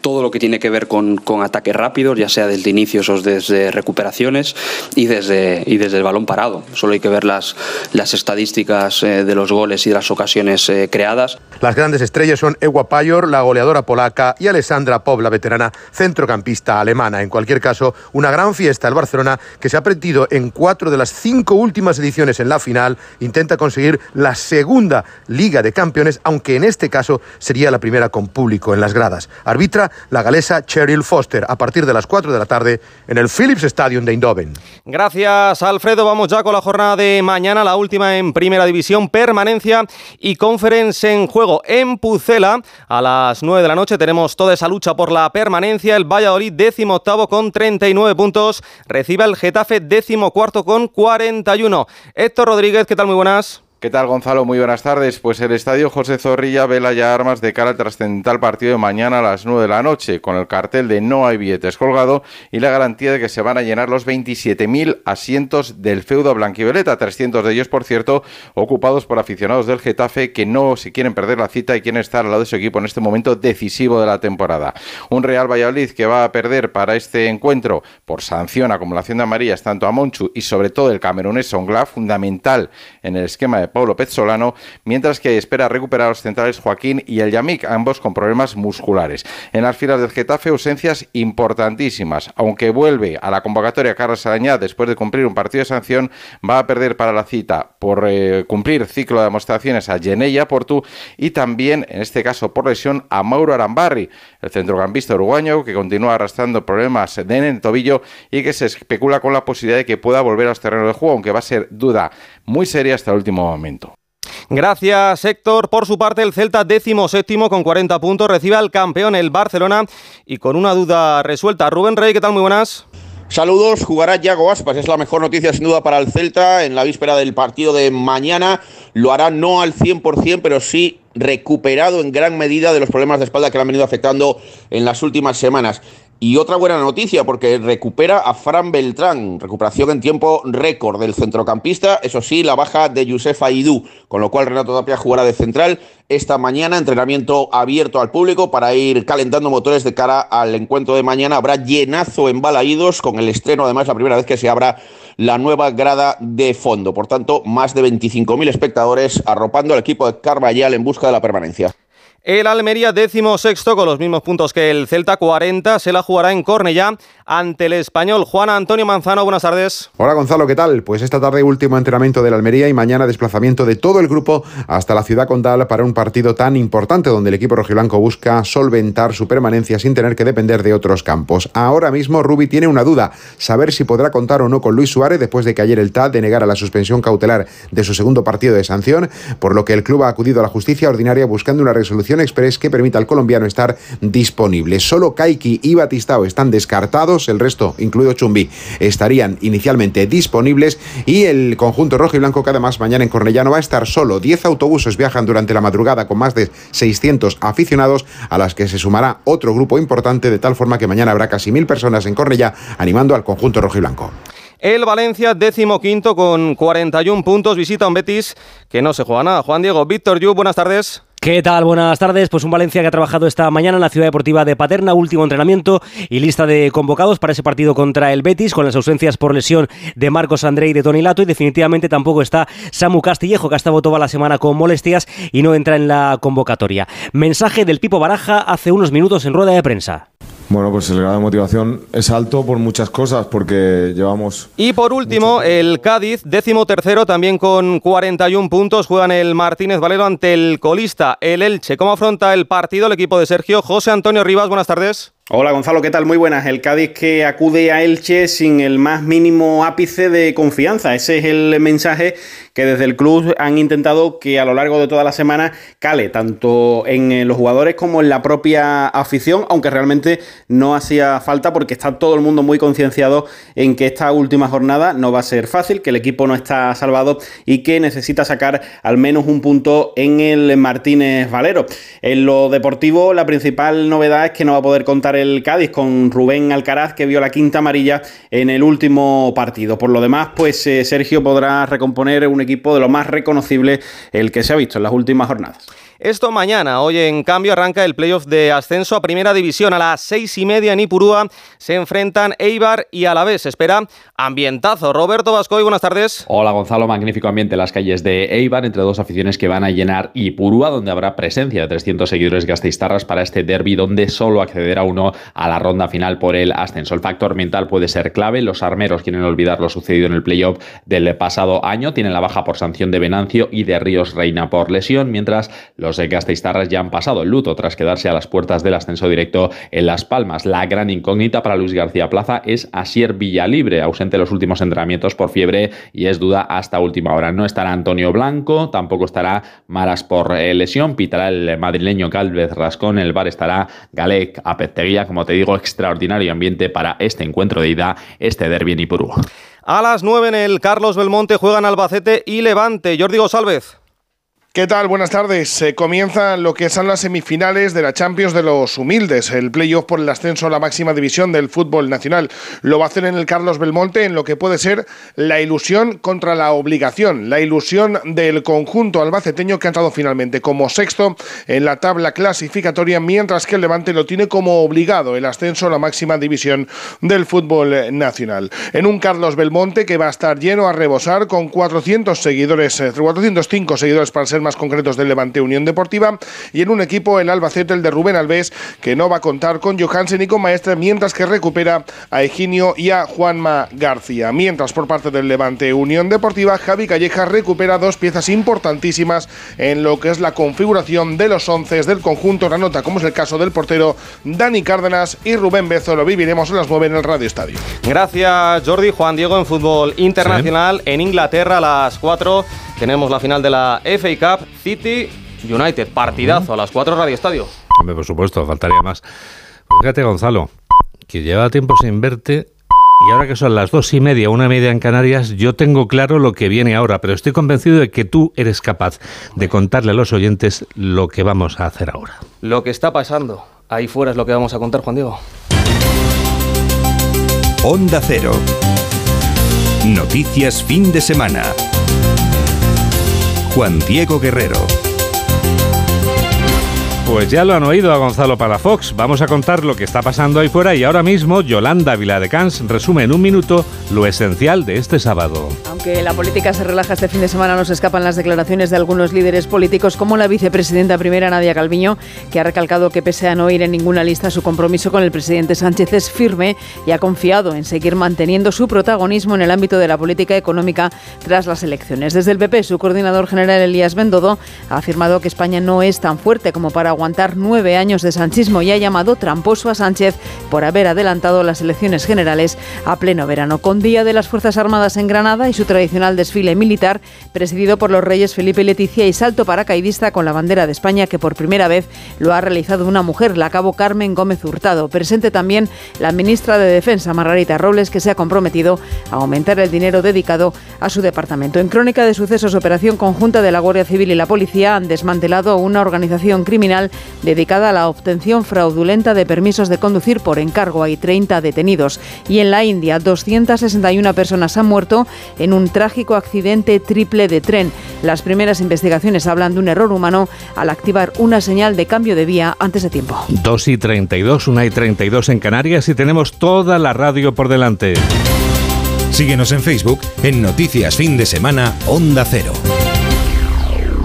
todo lo que tiene que ver con, con, ataques rápidos, ya sea desde inicios o desde recuperaciones y desde, y desde el balón parado. Solo hay que ver las, las estadísticas eh, de los goles y de las ocasiones eh, creadas. Las grandes estrellas son Ewa Payor, la goleadora polaca, y Alessandra Pov, la veterana centrocampista alemana. En cualquier caso, una gran fiesta el Barcelona que se ha perdido en cuatro de las cinco últimas ediciones en la final. Intenta conseguir la segunda Liga de Campeones, aunque en este caso sería la primera con público en las gradas. Arbitra la galesa Cheryl Foster a partir de las 4 de la tarde en el Philips Stadium de Eindhoven. Gracias, Alfredo. Vamos ya con la jornada de mañana, la última en Primera División, permanencia y conference en juego en Pucela. A las 9 de la noche tenemos toda esa lucha por la permanencia. El Valladolid, décimo octavo con 39 puntos. Recibe el Getafe, décimo cuarto con 41. Héctor Rodríguez, ¿qué tal? Muy buenas. ¿Qué tal, Gonzalo? Muy buenas tardes. Pues el estadio José Zorrilla vela ya armas de cara al trascendental partido de mañana a las 9 de la noche, con el cartel de no hay billetes colgado y la garantía de que se van a llenar los 27.000 asientos del feudo blanquivioleta, 300 de ellos, por cierto, ocupados por aficionados del Getafe que no se quieren perder la cita y quieren estar al lado de su equipo en este momento decisivo de la temporada. Un Real Valladolid que va a perder para este encuentro por sanción, acumulación de amarillas tanto a Monchu y sobre todo el camerunés Songla, fundamental en el esquema de Pablo Pezzolano, mientras que espera recuperar a los centrales Joaquín y el Yamik, ambos con problemas musculares. En las filas del Getafe, ausencias importantísimas. Aunque vuelve a la convocatoria Carlos Arañá después de cumplir un partido de sanción, va a perder para la cita por eh, cumplir ciclo de demostraciones a Geneya Portu y también, en este caso por lesión, a Mauro Arambarri, el centrocampista uruguayo que continúa arrastrando problemas en el tobillo y que se especula con la posibilidad de que pueda volver a los terrenos de juego, aunque va a ser duda muy seria hasta el último. Gracias, Héctor. Por su parte, el Celta décimo séptimo con 40 puntos recibe al campeón, el Barcelona, y con una duda resuelta. Rubén Rey, ¿qué tal? Muy buenas. Saludos, jugará Yago Aspas, es la mejor noticia sin duda para el Celta en la víspera del partido de mañana. Lo hará no al 100%, pero sí recuperado en gran medida de los problemas de espalda que le han venido afectando en las últimas semanas. Y otra buena noticia, porque recupera a Fran Beltrán, recuperación en tiempo récord del centrocampista, eso sí, la baja de Youssef Aidú, con lo cual Renato Tapia jugará de central esta mañana, entrenamiento abierto al público para ir calentando motores de cara al encuentro de mañana. Habrá llenazo en Balaídos, con el estreno además la primera vez que se abra la nueva grada de fondo. Por tanto, más de 25.000 espectadores arropando al equipo de Carvallal en busca de la permanencia. El Almería décimo sexto con los mismos puntos que el Celta 40 se la jugará en Cornellá ante el español Juan Antonio Manzano. Buenas tardes. Hola Gonzalo, ¿qué tal? Pues esta tarde último entrenamiento del Almería y mañana desplazamiento de todo el grupo hasta la ciudad condal para un partido tan importante donde el equipo rojiblanco busca solventar su permanencia sin tener que depender de otros campos. Ahora mismo Rubi tiene una duda, saber si podrá contar o no con Luis Suárez después de que ayer el TAD denegara la suspensión cautelar de su segundo partido de sanción, por lo que el club ha acudido a la justicia ordinaria buscando una resolución express que permita al colombiano estar disponible. Solo Kaiki y Batistao están descartados, el resto, incluido Chumbi, estarían inicialmente disponibles y el conjunto rojo y blanco que además mañana en Cornellano va a estar solo. 10 autobuses viajan durante la madrugada con más de 600 aficionados a las que se sumará otro grupo importante de tal forma que mañana habrá casi mil personas en Cornellá animando al conjunto rojo y blanco. El Valencia, décimo quinto con 41 puntos, visita a un Betis que no se juega nada. Juan Diego, Víctor Yu, buenas tardes. ¿Qué tal? Buenas tardes. Pues un Valencia que ha trabajado esta mañana en la ciudad deportiva de Paterna, último entrenamiento y lista de convocados para ese partido contra el Betis, con las ausencias por lesión de Marcos André y de Tony Lato. Y definitivamente tampoco está Samu Castillejo, que ha estado toda la semana con molestias y no entra en la convocatoria. Mensaje del Pipo Baraja hace unos minutos en rueda de prensa. Bueno, pues el grado de motivación es alto por muchas cosas, porque llevamos... Y por último, el Cádiz, décimo tercero, también con 41 puntos, juegan el Martínez Valero ante el colista, el Elche. ¿Cómo afronta el partido el equipo de Sergio? José Antonio Rivas, buenas tardes. Hola Gonzalo, ¿qué tal? Muy buenas. El Cádiz que acude a Elche sin el más mínimo ápice de confianza. Ese es el mensaje que desde el club han intentado que a lo largo de toda la semana cale, tanto en eh, los jugadores como en la propia afición, aunque realmente no hacía falta porque está todo el mundo muy concienciado en que esta última jornada no va a ser fácil, que el equipo no está salvado y que necesita sacar al menos un punto en el Martínez Valero. En lo deportivo, la principal novedad es que no va a poder contar el Cádiz con Rubén Alcaraz, que vio la quinta amarilla en el último partido. Por lo demás, pues eh, Sergio podrá recomponer un equipo de lo más reconocible el que se ha visto en las últimas jornadas. Esto mañana. Hoy, en cambio, arranca el playoff de ascenso a Primera División. A las seis y media en Ipurúa se enfrentan Eibar y Alavés. Espera ambientazo. Roberto Vascoy, buenas tardes. Hola, Gonzalo. Magnífico ambiente en las calles de Eibar, entre dos aficiones que van a llenar Ipurúa, donde habrá presencia de 300 seguidores gasteiztarras para este derby, donde solo accederá uno a la ronda final por el ascenso. El factor mental puede ser clave. Los armeros quieren olvidar lo sucedido en el playoff del pasado año. Tienen la baja por sanción de Venancio y de Ríos Reina por lesión, mientras los los Gasteiztarras ya han pasado el luto tras quedarse a las puertas del ascenso directo en Las Palmas. La gran incógnita para Luis García Plaza es Asier Villalibre, ausente en los últimos entrenamientos por fiebre y es duda hasta última hora. No estará Antonio Blanco, tampoco estará Maras por eh, lesión, pitará el madrileño Calvez Rascón, en el bar estará Galec Apetteguía, como te digo, extraordinario ambiente para este encuentro de ida, este derbi en Ipurú. A las 9 en el Carlos Belmonte juegan Albacete y Levante. Jordi González. ¿Qué tal? Buenas tardes. Se comienzan lo que son las semifinales de la Champions de los Humildes, el playoff por el ascenso a la máxima división del fútbol nacional. Lo va a hacer en el Carlos Belmonte en lo que puede ser la ilusión contra la obligación, la ilusión del conjunto albaceteño que ha entrado finalmente como sexto en la tabla clasificatoria, mientras que el Levante lo tiene como obligado el ascenso a la máxima división del fútbol nacional. En un Carlos Belmonte que va a estar lleno a rebosar con 400 seguidores, 405 eh, seguidores para ser más concretos del Levante Unión Deportiva y en un equipo el Albacete, el de Rubén Alves, que no va a contar con Johansen y con Maestre, mientras que recupera a Eginio y a Juanma García. Mientras por parte del Levante Unión Deportiva, Javi Calleja recupera dos piezas importantísimas en lo que es la configuración de los once del conjunto nota como es el caso del portero Dani Cárdenas y Rubén Bezo. Lo viviremos a las 9 en el Radio Estadio. Gracias, Jordi. Juan Diego en fútbol internacional. En Inglaterra a las 4 tenemos la final de la FA Cup City United. Partidazo a las 4 Radio Estadio. Hombre, por supuesto, faltaría más. Fíjate, Gonzalo, que lleva tiempo sin verte y ahora que son las dos y media, una media en Canarias, yo tengo claro lo que viene ahora, pero estoy convencido de que tú eres capaz de contarle a los oyentes lo que vamos a hacer ahora. Lo que está pasando ahí fuera es lo que vamos a contar, Juan Diego. Onda Cero. Noticias fin de semana. Juan Diego Guerrero. Pues ya lo han oído a Gonzalo Palafox. Vamos a contar lo que está pasando ahí fuera y ahora mismo Yolanda Viladecans resume en un minuto lo esencial de este sábado. Aunque la política se relaja este fin de semana, nos escapan las declaraciones de algunos líderes políticos, como la vicepresidenta primera Nadia Calviño, que ha recalcado que pese a no ir en ninguna lista, su compromiso con el presidente Sánchez es firme y ha confiado en seguir manteniendo su protagonismo en el ámbito de la política económica tras las elecciones. Desde el PP, su coordinador general Elías Bendodo ha afirmado que España no es tan fuerte como para aguantar nueve años de sanchismo y ha llamado tramposo a Sánchez por haber adelantado las elecciones generales a pleno verano, con Día de las Fuerzas Armadas en Granada y su tradicional desfile militar, presidido por los reyes Felipe y Leticia y salto paracaidista con la bandera de España, que por primera vez lo ha realizado una mujer, la cabo Carmen Gómez Hurtado. Presente también la ministra de Defensa, Margarita Robles, que se ha comprometido a aumentar el dinero dedicado a su departamento. En crónica de sucesos, operación conjunta de la Guardia Civil y la Policía han desmantelado una organización criminal dedicada a la obtención fraudulenta de permisos de conducir por encargo. Hay 30 detenidos. Y en la India, 261 personas han muerto en un trágico accidente triple de tren. Las primeras investigaciones hablan de un error humano al activar una señal de cambio de vía antes de tiempo. 2 y 32, 1 y 32 en Canarias y tenemos toda la radio por delante. Síguenos en Facebook en Noticias Fin de Semana Onda Cero.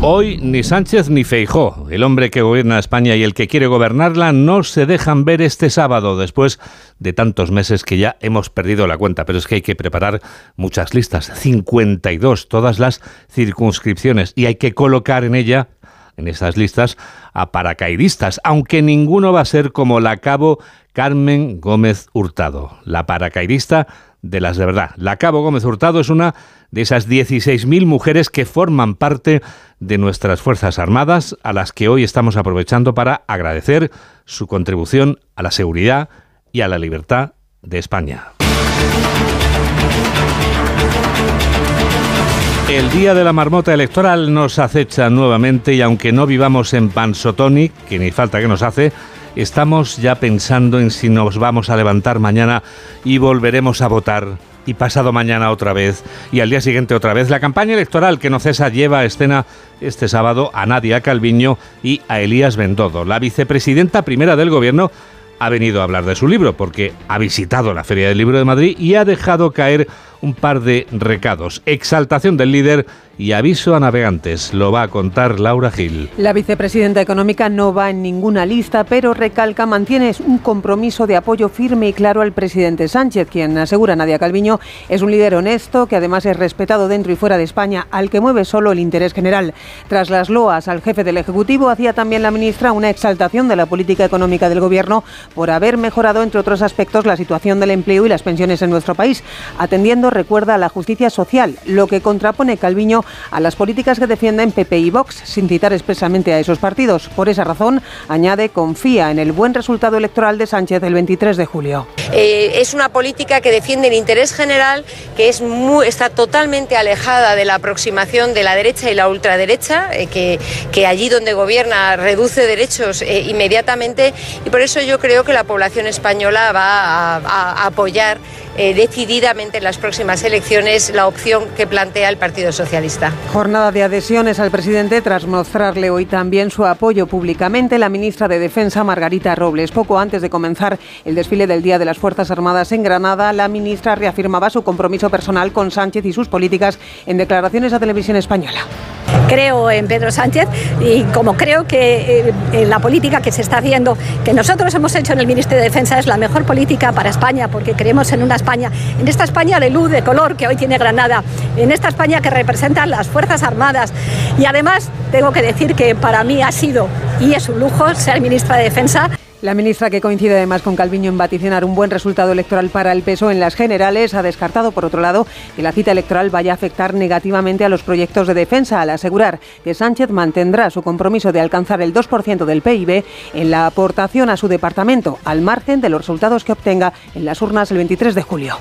Hoy ni Sánchez ni Feijó, el hombre que gobierna España y el que quiere gobernarla, no se dejan ver este sábado, después de tantos meses que ya hemos perdido la cuenta. Pero es que hay que preparar muchas listas, 52, todas las circunscripciones, y hay que colocar en ella, en esas listas, a paracaidistas, aunque ninguno va a ser como la cabo Carmen Gómez Hurtado, la paracaidista de las de verdad. La Cabo Gómez Hurtado es una de esas 16.000 mujeres que forman parte de nuestras Fuerzas Armadas, a las que hoy estamos aprovechando para agradecer su contribución a la seguridad y a la libertad de España. El día de la marmota electoral nos acecha nuevamente y aunque no vivamos en Pansotoni, que ni falta que nos hace, estamos ya pensando en si nos vamos a levantar mañana y volveremos a votar y pasado mañana otra vez y al día siguiente otra vez. La campaña electoral que no cesa lleva a escena este sábado a Nadia Calviño y a Elías Bendodo. La vicepresidenta primera del gobierno ha venido a hablar de su libro porque ha visitado la Feria del Libro de Madrid y ha dejado caer un par de recados. Exaltación del líder y aviso a navegantes. Lo va a contar Laura Gil. La vicepresidenta económica no va en ninguna lista, pero recalca, mantiene un compromiso de apoyo firme y claro al presidente Sánchez, quien asegura Nadia Calviño es un líder honesto que además es respetado dentro y fuera de España, al que mueve solo el interés general. Tras las loas al jefe del Ejecutivo, hacía también la ministra una exaltación de la política económica del Gobierno por haber mejorado, entre otros aspectos, la situación del empleo y las pensiones en nuestro país, atendiendo recuerda a la justicia social, lo que contrapone Calviño a las políticas que defienden PP y Vox, sin citar expresamente a esos partidos. Por esa razón, añade, confía en el buen resultado electoral de Sánchez el 23 de julio. Eh, es una política que defiende el interés general, que es muy, está totalmente alejada de la aproximación de la derecha y la ultraderecha, eh, que, allí donde gobierna reduce derechos eh, inmediatamente y por eso yo creo que la población española va a apoyar eh, decididamente en las próximas elecciones la opción que plantea el Partido Socialista. Jornada de adhesiones al presidente tras mostrarle hoy también su apoyo públicamente la ministra de Defensa Margarita Robles. Poco antes de comenzar el desfile del Día de las Fuerzas Armadas en Granada, la ministra reafirmaba su compromiso personal con Sánchez y sus políticas en declaraciones a televisión española. Creo en Pedro Sánchez y como creo que eh, la política que se está haciendo, que nosotros hemos hecho en el Ministerio de Defensa, es la mejor política para España, porque creemos en una En esta España de luz, de color que hoy tiene Granada, en esta España que representan las Fuerzas Armadas. Y además tengo que decir que para mí ha sido y es un lujo ser ministra de Defensa. La ministra, que coincide además con Calviño en vaticinar un buen resultado electoral para el PSOE en las generales, ha descartado, por otro lado, que la cita electoral vaya a afectar negativamente a los proyectos de defensa, al asegurar que Sánchez mantendrá su compromiso de alcanzar el 2% del PIB en la aportación a su departamento, al margen de los resultados que obtenga en las urnas el 23 de julio.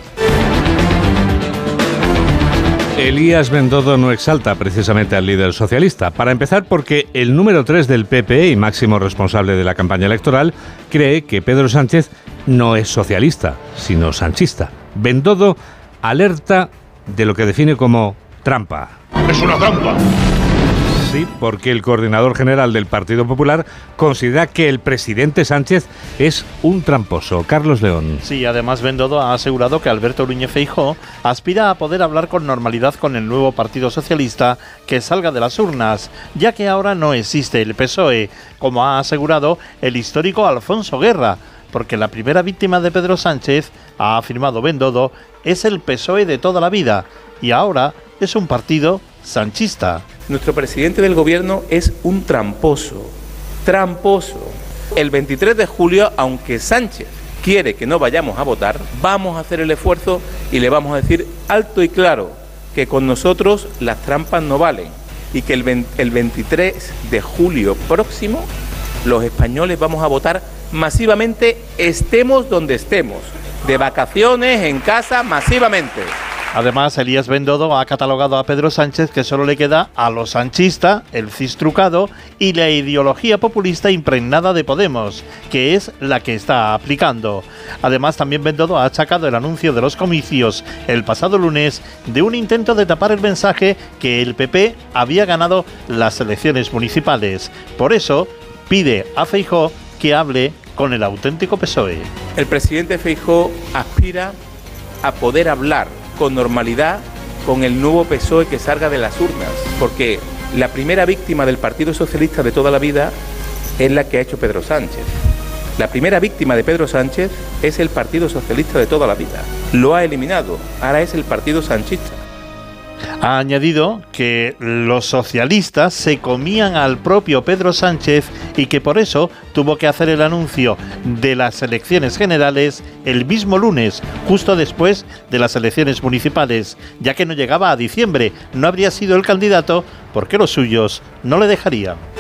Elías Bendodo no exalta precisamente al líder socialista. Para empezar, porque el número 3 del PP y máximo responsable de la campaña electoral cree que Pedro Sánchez no es socialista, sino sanchista. Bendodo alerta de lo que define como trampa. Es una trampa. Sí, porque el coordinador general del Partido Popular considera que el presidente Sánchez es un tramposo. Carlos León. Sí, además Bendodo ha asegurado que Alberto Núñez Feijó aspira a poder hablar con normalidad con el nuevo Partido Socialista que salga de las urnas, ya que ahora no existe el PSOE, como ha asegurado el histórico Alfonso Guerra, porque la primera víctima de Pedro Sánchez, ha afirmado Bendodo, es el PSOE de toda la vida y ahora es un partido sanchista. Nuestro presidente del gobierno es un tramposo, tramposo. El 23 de julio, aunque Sánchez quiere que no vayamos a votar, vamos a hacer el esfuerzo y le vamos a decir alto y claro que con nosotros las trampas no valen y que el, 20, el 23 de julio próximo los españoles vamos a votar masivamente, estemos donde estemos, de vacaciones, en casa, masivamente. Además, Elías Bendodo ha catalogado a Pedro Sánchez que solo le queda a lo sanchista, el cis trucado y la ideología populista impregnada de Podemos, que es la que está aplicando. Además, también Bendodo ha achacado el anuncio de los comicios el pasado lunes de un intento de tapar el mensaje que el PP había ganado las elecciones municipales. Por eso, pide a Feijó que hable con el auténtico PSOE. El presidente Feijó aspira a poder hablar con normalidad con el nuevo PSOE que salga de las urnas, porque la primera víctima del Partido Socialista de toda la vida es la que ha hecho Pedro Sánchez. La primera víctima de Pedro Sánchez es el Partido Socialista de toda la vida. Lo ha eliminado, ahora es el Partido Sanchista. Ha añadido que los socialistas se comían al propio Pedro Sánchez y que por eso tuvo que hacer el anuncio de las elecciones generales el mismo lunes, justo después de las elecciones municipales, ya que no llegaba a diciembre, no habría sido el candidato porque los suyos no le dejarían.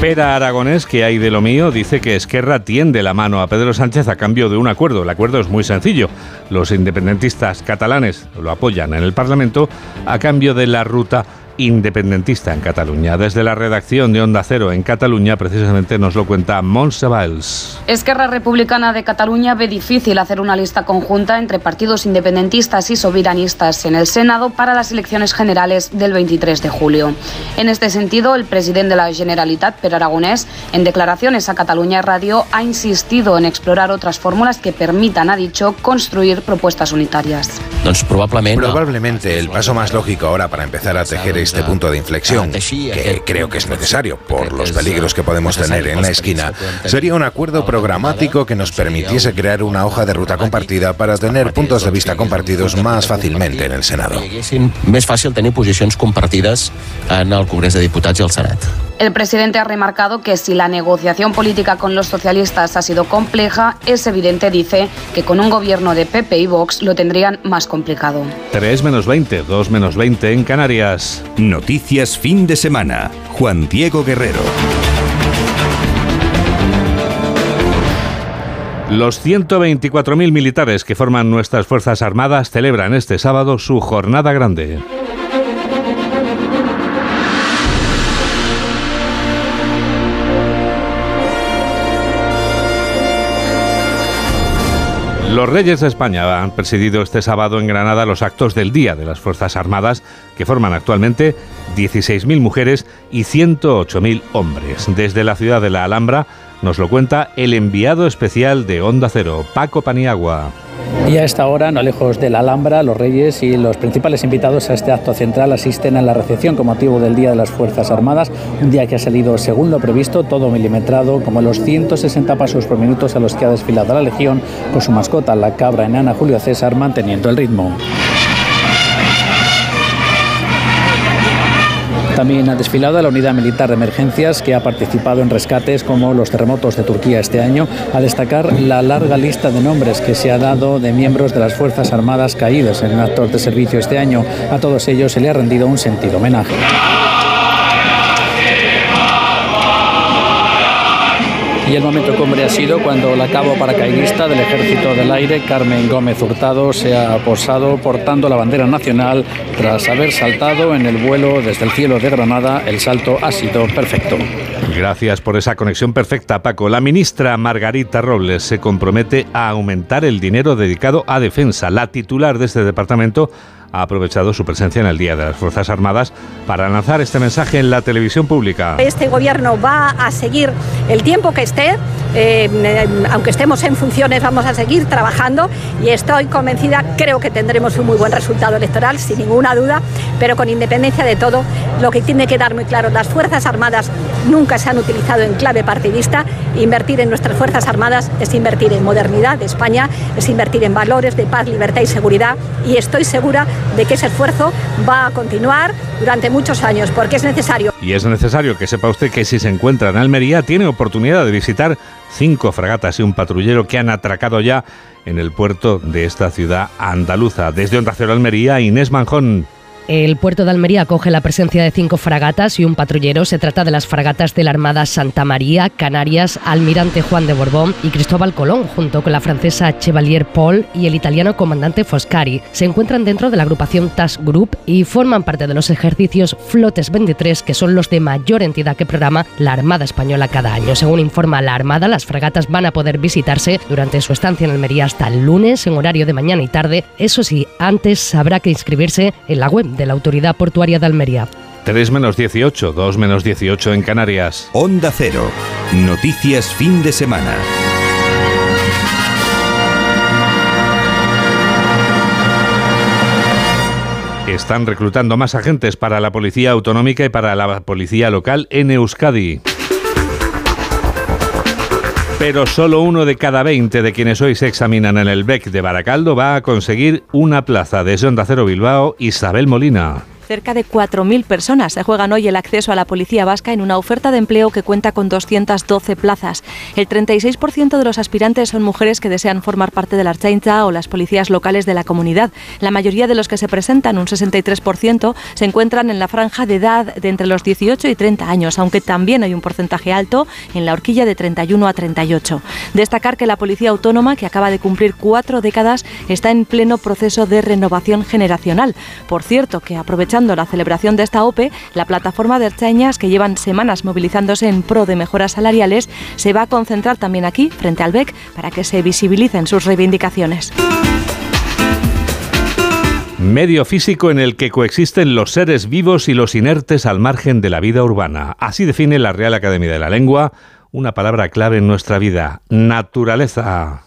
Pera Aragonés, que hay de lo mío, dice que Esquerra tiende la mano a Pedro Sánchez a cambio de un acuerdo. El acuerdo es muy sencillo. Los independentistas catalanes lo apoyan en el Parlamento a cambio de la ruta independentista en Cataluña. Desde la redacción de Onda Cero en Cataluña, precisamente nos lo cuenta Montse Valls. Esquerra Republicana de Cataluña ve difícil hacer una lista conjunta entre partidos independentistas y soberanistas en el Senado para las elecciones generales del 23 de julio. En este sentido, el presidente de la Generalitat, Per Aragonés, en declaraciones a Cataluña Radio, ha insistido en explorar otras fórmulas que permitan, ha dicho, construir propuestas unitarias. Probablemente el paso más lógico ahora para empezar a tejer este punto de inflexión, que creo que es necesario por los peligros que podemos tener en la esquina, sería un acuerdo programático que nos permitiese crear una hoja de ruta compartida para tener puntos de vista compartidos más fácilmente en el Senado. Més fàcil tenir posicions compartides en el de Diputats i el Senat. El presidente ha remarcado que si la negociación política con los socialistas ha sido compleja, es evidente, dice, que con un gobierno de PP y Vox lo tendrían más complicado. 3 menos 20, 2 menos 20 en Canarias. Noticias fin de semana. Juan Diego Guerrero. Los 124.000 militares que forman nuestras Fuerzas Armadas celebran este sábado su jornada grande. Los Reyes de España han presidido este sábado en Granada los actos del Día de las Fuerzas Armadas, que forman actualmente 16.000 mujeres y 108.000 hombres. Desde la ciudad de la Alhambra nos lo cuenta el enviado especial de Onda Cero, Paco Paniagua. Y a esta hora, no lejos de la Alhambra, los reyes y los principales invitados a este acto central asisten a la recepción con motivo del Día de las Fuerzas Armadas, un día que ha salido según lo previsto, todo milimetrado, como los 160 pasos por minuto a los que ha desfilado la Legión con su mascota, la cabra enana Julio César, manteniendo el ritmo. También ha desfilado la unidad militar de emergencias que ha participado en rescates como los terremotos de Turquía este año, a destacar la larga lista de nombres que se ha dado de miembros de las Fuerzas Armadas caídos en actos de servicio este año. A todos ellos se le ha rendido un sentido homenaje. Sido cuando la cabo paracaidista del Ejército del Aire, Carmen Gómez Hurtado, se ha posado portando la bandera nacional tras haber saltado en el vuelo desde el cielo de Granada. El salto ha sido perfecto. Gracias por esa conexión perfecta, Paco. La ministra Margarita Robles se compromete a aumentar el dinero dedicado a defensa. La titular de este departamento ha aprovechado su presencia en el Día de las Fuerzas Armadas para lanzar este mensaje en la televisión pública. Este gobierno va a seguir el tiempo que esté, eh, aunque estemos en funciones, vamos a seguir trabajando y estoy convencida, creo que tendremos un muy buen resultado electoral, sin ninguna duda, pero con independencia de todo, lo que tiene que dar muy claro, las Fuerzas Armadas nunca se han utilizado en clave partidista, invertir en nuestras Fuerzas Armadas es invertir en modernidad de España, es invertir en valores de paz, libertad y seguridad y estoy segura de que ese esfuerzo va a continuar durante muchos años, porque es necesario. Y es necesario que sepa usted que si se encuentra en Almería, tiene oportunidad de visitar cinco fragatas y un patrullero que han atracado ya en el puerto de esta ciudad andaluza. Desde Onda Cero Almería, Inés Manjón. El puerto de Almería acoge la presencia de cinco fragatas y un patrullero. Se trata de las fragatas de la Armada Santa María, Canarias, Almirante Juan de Borbón y Cristóbal Colón, junto con la francesa Chevalier Paul y el italiano comandante Foscari. Se encuentran dentro de la agrupación Task Group y forman parte de los ejercicios Flotes 23, que son los de mayor entidad que programa la Armada Española cada año. Según informa la Armada, las fragatas van a poder visitarse durante su estancia en Almería hasta el lunes en horario de mañana y tarde. Eso sí, antes habrá que inscribirse en la web de la Autoridad Portuaria de Almería. 3 menos 18, 2 menos 18 en Canarias. Onda Cero. Noticias fin de semana. Están reclutando más agentes para la policía autonómica y para la policía local en Euskadi. Pero solo uno de cada 20 de quienes hoy se examinan en el BEC de Baracaldo va a conseguir una plaza. De Onda Cero Bilbao, Isabel Molina. Cerca de 4.000 personas se juegan hoy el acceso a la policía vasca en una oferta de empleo que cuenta con 212 plazas. El 36% de los aspirantes son mujeres que desean formar parte de la Archaincha o las policías locales de la comunidad. La mayoría de los que se presentan, un 63%, se encuentran en la franja de edad de entre los 18 y 30 años, aunque también hay un porcentaje alto en la horquilla de 31 a 38. Destacar que la policía autónoma, que acaba de cumplir cuatro décadas, está en pleno proceso de renovación generacional. Por cierto, que aprovechando la celebración de esta OPE, la plataforma de Erchañas, que llevan semanas movilizándose en pro de mejoras salariales, se va a concentrar también aquí, frente al BEC, para que se visibilicen sus reivindicaciones. Medio físico en el que coexisten los seres vivos y los inertes al margen de la vida urbana. Así define la Real Academia de la Lengua una palabra clave en nuestra vida, naturaleza.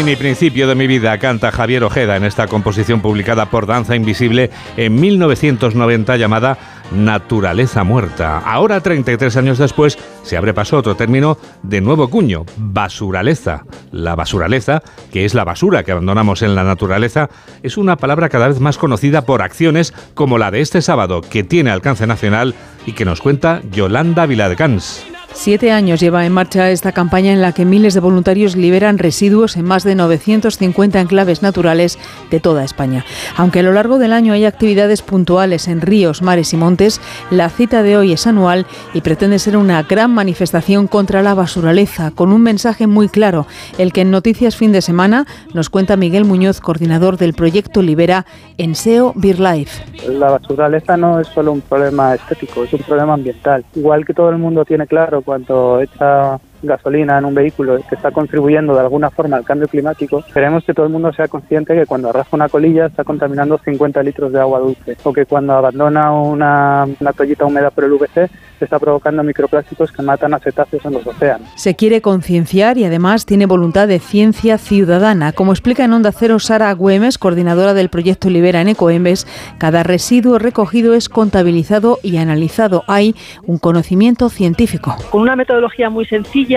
Fin y principio de mi vida, canta Javier Ojeda en esta composición publicada por Danza Invisible en 1990 llamada naturaleza muerta. Ahora, 33 años después, se abre paso otro término de nuevo cuño, basuraleza. La basuraleza, que es la basura que abandonamos en la naturaleza, es una palabra cada vez más conocida por acciones como la de este sábado, que tiene alcance nacional y que nos cuenta Yolanda Viladecans. Siete años lleva en marcha esta campaña en la que miles de voluntarios liberan residuos en más de 950 enclaves naturales de toda España. Aunque a lo largo del año hay actividades puntuales en ríos, mares y montes, la cita de hoy es anual y pretende ser una gran manifestación contra la basuraleza, con un mensaje muy claro, el que en Noticias Fin de Semana nos cuenta Miguel Muñoz, coordinador del proyecto Libera en SEO Beer Life. La basuraleza no es solo un problema estético, es un problema ambiental. Igual que todo el mundo tiene claro cuando echa gasolina en un vehículo que está contribuyendo de alguna forma al cambio climático, queremos que todo el mundo sea consciente que cuando arrastra una colilla está contaminando 50 litros de agua dulce o que cuando abandona una, una toallita húmeda por el VC está provocando microplásticos que matan a cetáceos en los océanos. Se quiere concienciar y además tiene voluntad de ciencia ciudadana. Como explica en Onda Cero Sara Güemes, coordinadora del proyecto Libera en Ecoembes, cada residuo recogido es contabilizado y analizado. Hay un conocimiento científico. Con una metodología muy sencilla,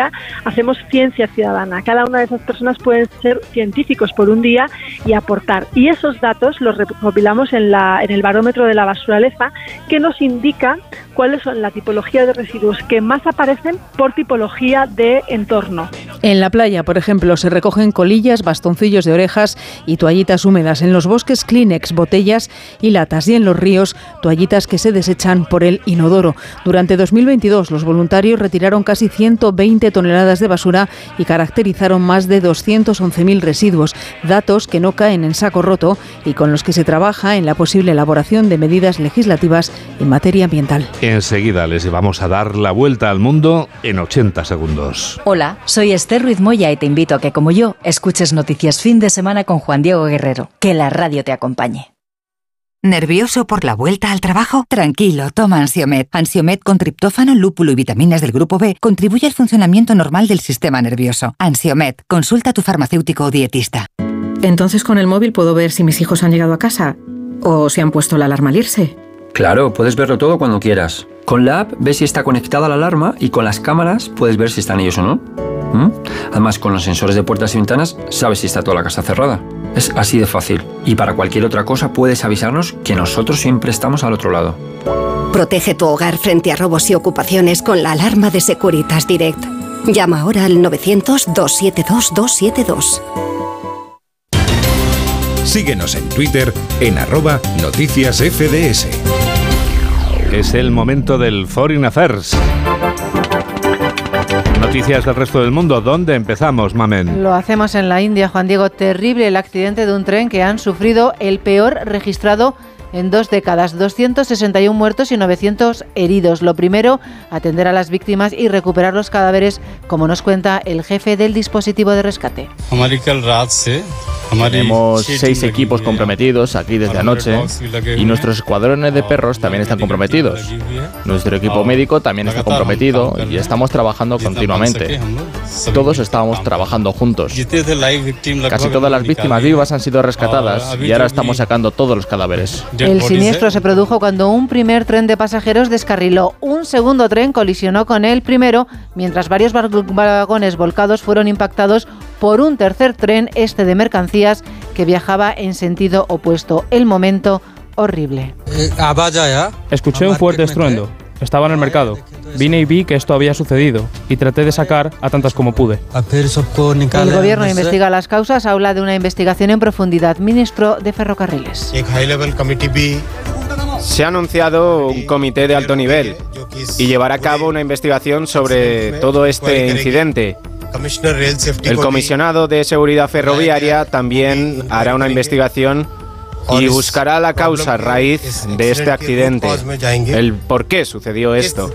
hacemos ciencia ciudadana. Cada una de esas personas pueden ser científicos por un día y aportar. Y esos datos los recopilamos en, la, en el barómetro de la basuraleza que nos indica cuáles son la tipología de residuos que más aparecen por tipología de entorno. En la playa, por ejemplo, se recogen colillas, bastoncillos de orejas y toallitas húmedas. En los bosques, Kleenex, botellas y latas. Y en los ríos, toallitas que se desechan por el inodoro. Durante 2022, los voluntarios retiraron casi 120 toneladas de basura y caracterizaron más de 211.000 residuos. Datos que no caen en saco roto y con los que se trabaja en la posible elaboración de medidas legislativas en materia ambiental. Enseguida les vamos a dar la vuelta al mundo en 80 segundos. Hola, soy Esther Ruiz Moya y te invito a que, como yo, escuches Noticias Fin de Semana con Juan Diego Guerrero. Que la radio te acompañe. ¿Nervioso por la vuelta al trabajo? Tranquilo, toma Ansiomet. Ansiomet con triptófano, lúpulo y vitaminas del grupo B contribuye al funcionamiento normal del sistema nervioso. Ansiomet, consulta a tu farmacéutico o dietista. Entonces con el móvil puedo ver si mis hijos han llegado a casa o si han puesto la alarma al irse. Claro, puedes verlo todo cuando quieras. Con la app ves si está conectada la alarma y con las cámaras puedes ver si están ellos o no. ¿Mm? Además, con los sensores de puertas y ventanas sabes si está toda la casa cerrada. Es así de fácil. Y para cualquier otra cosa puedes avisarnos que nosotros siempre estamos al otro lado. Protege tu hogar frente a robos y ocupaciones con la alarma de Securitas Direct. Llama ahora al 900-272-272. Síguenos en Twitter en arroba noticias FDS. Es el momento del Foreign Affairs. Noticias del resto del mundo. ¿Dónde empezamos, Mamen? Lo hacemos en la India, Juan Diego. Terrible el accidente de un tren que han sufrido el peor registrado en dos décadas, 261 muertos y 900 heridos. Lo primero, atender a las víctimas y recuperar los cadáveres, como nos cuenta el jefe del dispositivo de rescate. Tenemos seis equipos comprometidos aquí desde anoche y nuestros escuadrones de perros también están comprometidos. Nuestro equipo médico también está comprometido y estamos trabajando continuamente. Todos estábamos trabajando juntos. Casi todas las víctimas vivas han sido rescatadas y ahora estamos sacando todos los cadáveres. El siniestro se produjo cuando un primer tren de pasajeros descarriló. Un segundo tren colisionó con el primero, mientras varios vagones volcados fueron impactados por un tercer tren, este de mercancías, que viajaba en sentido opuesto. El momento horrible. Escuché un fuerte estruendo. Estaba en el mercado. Vine y vi que esto había sucedido y traté de sacar a tantas como pude. El gobierno investiga las causas, habla de una investigación en profundidad. Ministro de Ferrocarriles. Se ha anunciado un comité de alto nivel y llevará a cabo una investigación sobre todo este incidente. El comisionado de seguridad ferroviaria también hará una investigación y buscará la causa raíz de este accidente, el por qué sucedió esto.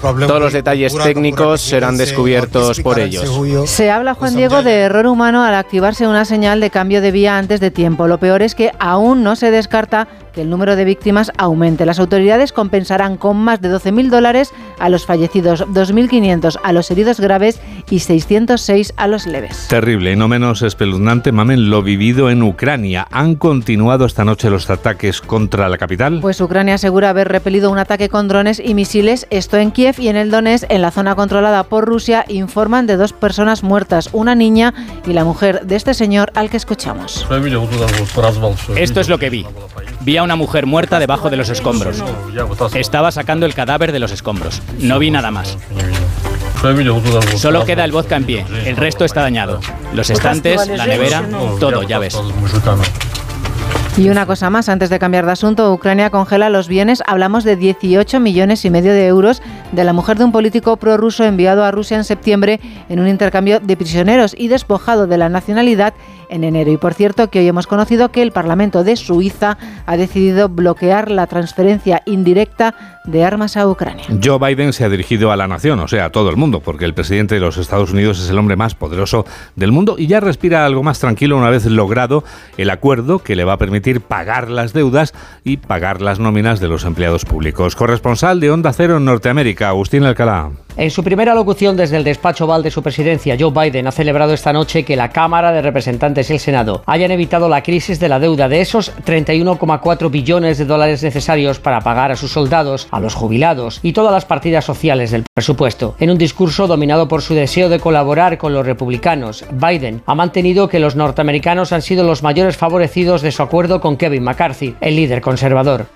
Todos los detalles técnicos serán descubiertos por ellos. Se habla, Juan Diego, de error humano al activarse una señal de cambio de vía antes de tiempo. Lo peor es que aún no se descarta que el número de víctimas aumente. Las autoridades compensarán con más de 12.000 dólares a los fallecidos, 2.500 a los heridos graves y 606 a los leves. Terrible y no menos espeluznante, Mamen, lo vivido en Ucrania. ¿Han continuado esta noche los ataques contra la capital? Pues Ucrania asegura haber repelido un ataque con drones y misiles, esto en Kiev y en el Donetsk, en la zona controlada por Rusia, informan de dos personas muertas, una niña y la mujer de este señor al que escuchamos. Esto es lo que vi. Vi a una mujer muerta debajo de los escombros. Estaba sacando el cadáver de los escombros. No vi nada más. Solo queda el vodka en pie. El resto está dañado. Los estantes, la nevera, todo, ya ves. Y una cosa más, antes de cambiar de asunto, Ucrania congela los bienes. Hablamos de 18 millones y medio de euros de la mujer de un político prorruso enviado a Rusia en septiembre en un intercambio de prisioneros y despojado de la nacionalidad en enero. Y por cierto, que hoy hemos conocido que el Parlamento de Suiza ha decidido bloquear la transferencia indirecta de armas a Ucrania. Joe Biden se ha dirigido a la nación, o sea, a todo el mundo, porque el presidente de los Estados Unidos es el hombre más poderoso del mundo y ya respira algo más tranquilo una vez logrado el acuerdo que le va a permitir pagar las deudas y pagar las nóminas de los empleados públicos. Corresponsal de Onda Cero en Norteamérica, Agustín Alcalá. En su primera locución desde el despacho oval de su presidencia, Joe Biden ha celebrado esta noche que la Cámara de Representantes y el Senado hayan evitado la crisis de la deuda de esos 31,4 billones de dólares necesarios para pagar a sus soldados, a los jubilados y todas las partidas sociales del presupuesto. En un discurso dominado por su deseo de colaborar con los republicanos, Biden ha mantenido que los norteamericanos han sido los mayores favorecidos de su acuerdo con Kevin McCarthy, el líder conservador.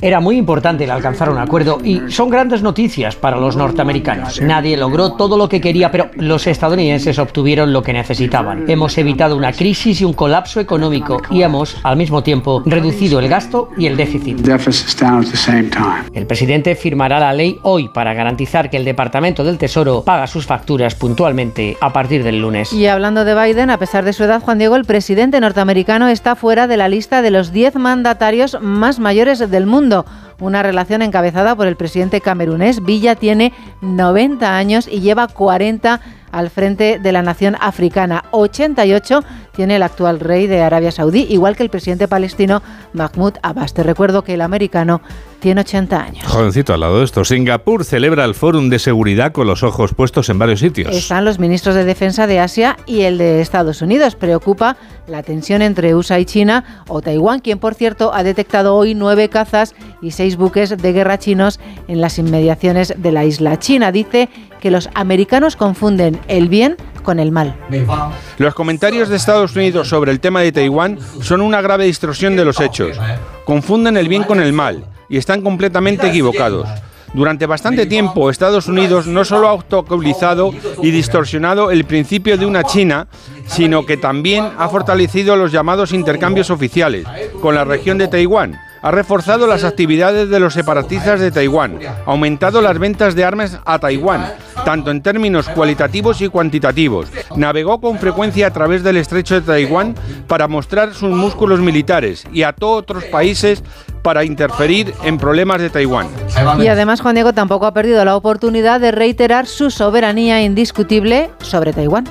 Era muy importante el alcanzar un acuerdo y son grandes noticias para los norteamericanos. Nadie logró todo lo que quería, pero los estadounidenses obtuvieron lo que necesitaban. Hemos evitado una crisis y un colapso económico y hemos, al mismo tiempo, reducido el gasto y el déficit. El presidente firmará la ley hoy para garantizar que el Departamento del Tesoro paga sus facturas puntualmente a partir del lunes. Y hablando de Biden, a pesar de su edad, Juan Diego, el presidente norteamericano está fuera de la lista de los 10 mandatarios más mayores del mundo una relación encabezada por el presidente camerunés. Villa tiene 90 años y lleva 40 al frente de la nación africana. 88 tiene el actual rey de Arabia Saudí, igual que el presidente palestino Mahmoud Abbas. Te recuerdo que el americano tiene 80 años. Jovencito, al lado de esto, Singapur celebra el Fórum de Seguridad con los ojos puestos en varios sitios. Están los ministros de Defensa de Asia y el de Estados Unidos. Preocupa la tensión entre USA y China o Taiwán, quien por cierto ha detectado hoy nueve cazas y seis buques de guerra chinos en las inmediaciones de la isla. China dice que los americanos confunden el bien con el mal. Los comentarios de Estados Unidos sobre el tema de Taiwán son una grave distorsión de los hechos. Confunden el bien con el mal y están completamente equivocados. Durante bastante tiempo, Estados Unidos no solo ha obstaculizado y distorsionado el principio de una China, sino que también ha fortalecido los llamados intercambios oficiales con la región de Taiwán ha reforzado las actividades de los separatistas de Taiwán, aumentado las ventas de armas a Taiwán, tanto en términos cualitativos y cuantitativos. Navegó con frecuencia a través del estrecho de Taiwán para mostrar sus músculos militares y ató otros países para interferir en problemas de Taiwán. Y además Juan Diego tampoco ha perdido la oportunidad de reiterar su soberanía indiscutible sobre Taiwán.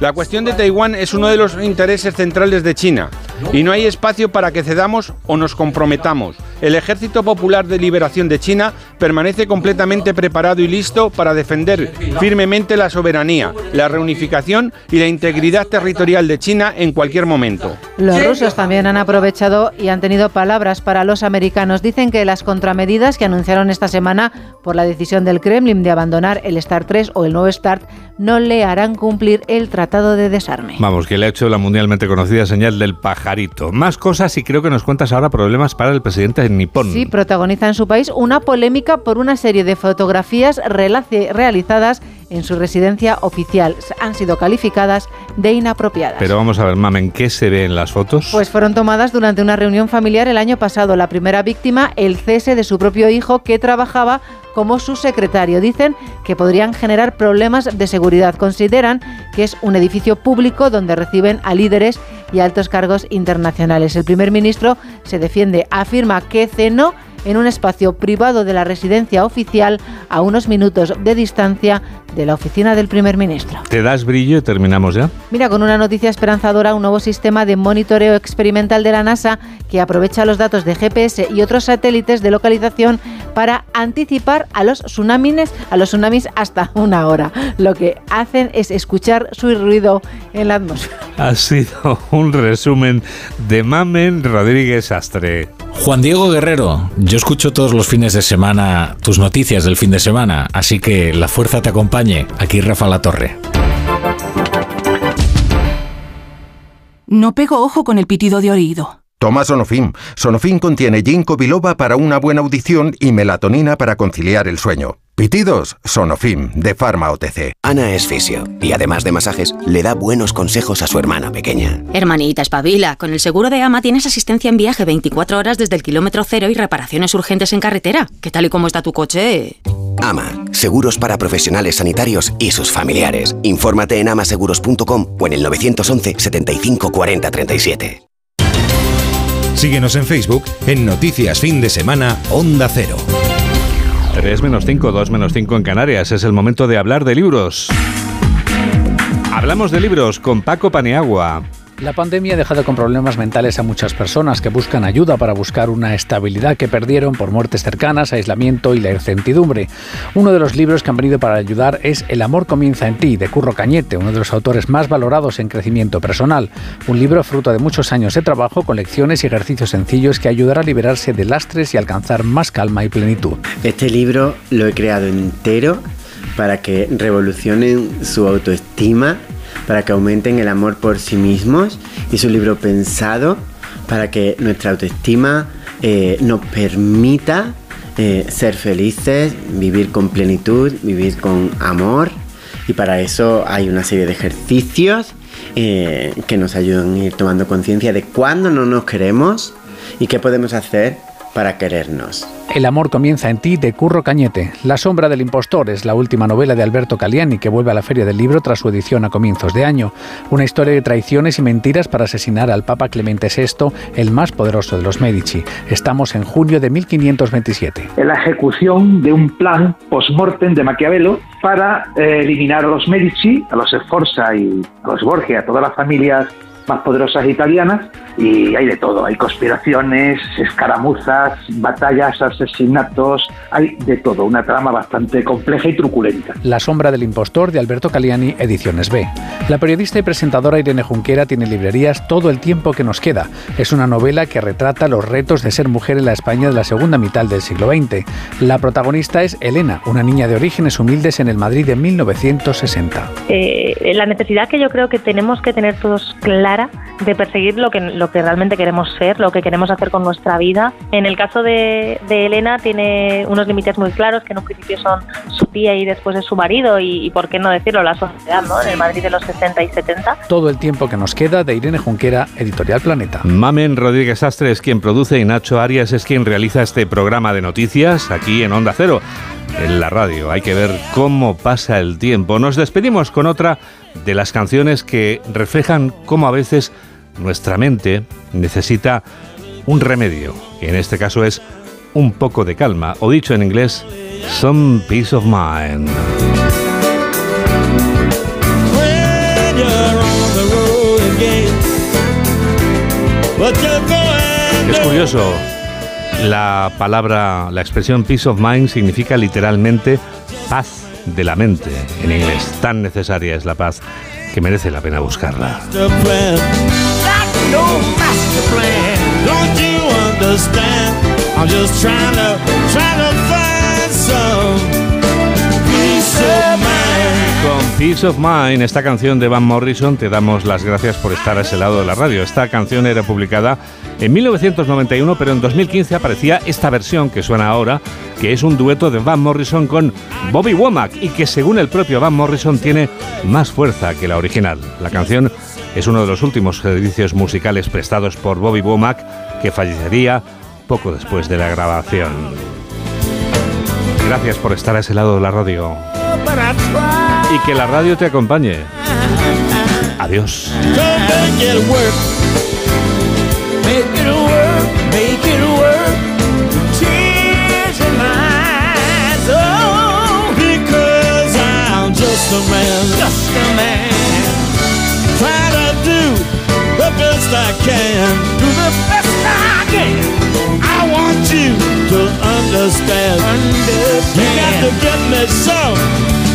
La cuestión de Taiwán es uno de los intereses centrales de China y no hay espacio para que cedamos o nos comprometamos. El Ejército Popular de Liberación de China permanece completamente preparado y listo para defender firmemente la soberanía, la reunificación y la integridad territorial de China en cualquier momento. Los rusos también han aprovechado y han tenido palabras para los americanos. Dicen que las contramedidas que anunciaron esta semana por la decisión del Kremlin de abandonar el START 3 o el nuevo START no le harán cumplir el tratado de desarme. Vamos, que le ha hecho la mundialmente conocida señal del pajarito. Más cosas y creo que nos cuentas ahora problemas para el presidente nipón. Sí, protagoniza en su país una polémica por una serie de fotografías realizadas en su residencia oficial. Han sido calificadas de inapropiadas. Pero vamos a ver, mamen, ¿qué se ve en las fotos? Pues fueron tomadas durante una reunión familiar el año pasado. La primera víctima, el cese de su propio hijo que trabajaba como su secretario. Dicen que podrían generar problemas de seguridad. Consideran que es un edificio público donde reciben a líderes y altos cargos internacionales. El primer ministro se defiende, afirma que cenó en un espacio privado de la residencia oficial a unos minutos de distancia de la oficina del primer ministro. ¿Te das brillo y terminamos ya? Mira, con una noticia esperanzadora, un nuevo sistema de monitoreo experimental de la NASA que aprovecha los datos de GPS y otros satélites de localización para anticipar a los tsunamis, a los tsunamis hasta una hora. Lo que hacen es escuchar su ruido en la atmósfera. Ha sido un resumen de Mamen Rodríguez Astre. Juan Diego Guerrero, yo escucho todos los fines de semana tus noticias del fin de semana, así que la fuerza te acompañe. Aquí Rafa La Torre. No pego ojo con el pitido de oído. Toma Sonofim. Sonofim contiene ginkgo biloba para una buena audición y melatonina para conciliar el sueño. Pitidos, Sonofim, de Pharma OTC. Ana es fisio y además de masajes, le da buenos consejos a su hermana pequeña. Hermanita, espabila. Con el seguro de AMA tienes asistencia en viaje 24 horas desde el kilómetro cero y reparaciones urgentes en carretera. ¿Qué tal y cómo está tu coche? AMA, seguros para profesionales sanitarios y sus familiares. Infórmate en amaseguros.com o en el 911 75 40 37. Síguenos en Facebook en Noticias Fin de Semana Onda Cero. 3 menos 5, 2 menos 5 en Canarias. Es el momento de hablar de libros. Hablamos de libros con Paco Paniagua. La pandemia ha dejado con problemas mentales a muchas personas que buscan ayuda para buscar una estabilidad que perdieron por muertes cercanas, aislamiento y la incertidumbre. Uno de los libros que han venido para ayudar es El amor comienza en ti, de Curro Cañete, uno de los autores más valorados en crecimiento personal. Un libro fruto de muchos años de trabajo con lecciones y ejercicios sencillos que ayudará a liberarse de lastres y alcanzar más calma y plenitud. Este libro lo he creado entero para que revolucionen su autoestima para que aumenten el amor por sí mismos. Es un libro pensado para que nuestra autoestima eh, nos permita eh, ser felices, vivir con plenitud, vivir con amor. Y para eso hay una serie de ejercicios eh, que nos ayudan a ir tomando conciencia de cuándo no nos queremos y qué podemos hacer para querernos. El amor comienza en ti de Curro Cañete. La sombra del impostor es la última novela de Alberto Caliani que vuelve a la Feria del Libro tras su edición a comienzos de año. Una historia de traiciones y mentiras para asesinar al Papa Clemente VI, el más poderoso de los Medici. Estamos en junio de 1527. La ejecución de un plan post-mortem de Maquiavelo para eh, eliminar a los Medici, a los Sforza y a los Borgia, a todas las familias más poderosas italianas y hay de todo, hay conspiraciones, escaramuzas, batallas, asesinatos, hay de todo, una trama bastante compleja y truculenta. La sombra del impostor de Alberto Caliani, Ediciones B. La periodista y presentadora Irene Junquera tiene librerías todo el tiempo que nos queda. Es una novela que retrata los retos de ser mujer en la España de la segunda mitad del siglo XX. La protagonista es Elena, una niña de orígenes humildes en el Madrid de 1960. Eh, la necesidad que yo creo que tenemos que tener todos clara de perseguir lo que lo que realmente queremos ser, lo que queremos hacer con nuestra vida. En el caso de, Elena tiene unos límites muy claros que en un principio son su tía y después es su marido y, por qué no decirlo, la sociedad, ¿no? En el Madrid de los 60 y 70. Todo el tiempo que nos queda de Irene Junquera, Editorial Planeta. Mamen Rodríguez Astre es quien produce y Nacho Arias es quien realiza este programa de noticias aquí en Onda Cero en la radio. Hay que ver cómo pasa el tiempo. Nos despedimos con otra de las canciones que reflejan cómo a veces nuestra mente necesita un remedio, que en este caso es un poco de calma, o dicho en inglés, some peace of mind. Es curioso, la palabra, la expresión peace of mind significa literalmente paz de la mente en inglés. Tan necesaria es la paz que merece la pena buscarla. Con Peace of Mind, esta canción de Van Morrison, te damos las gracias por estar a ese lado de la radio. Esta canción era publicada en 1991, pero en 2015 aparecía esta versión que suena ahora, que es un dueto de Van Morrison con Bobby Womack y que según el propio Van Morrison tiene más fuerza que la original. La canción es uno de los últimos servicios musicales prestados por Bobby Womack, que fallecería poco después de la grabación. Gracias por estar a ese lado de la radio y que la radio te acompañe. Adiós. a man, just a man. Try to do the best I can, do the best I can. I want you to understand. understand. You got to give me some.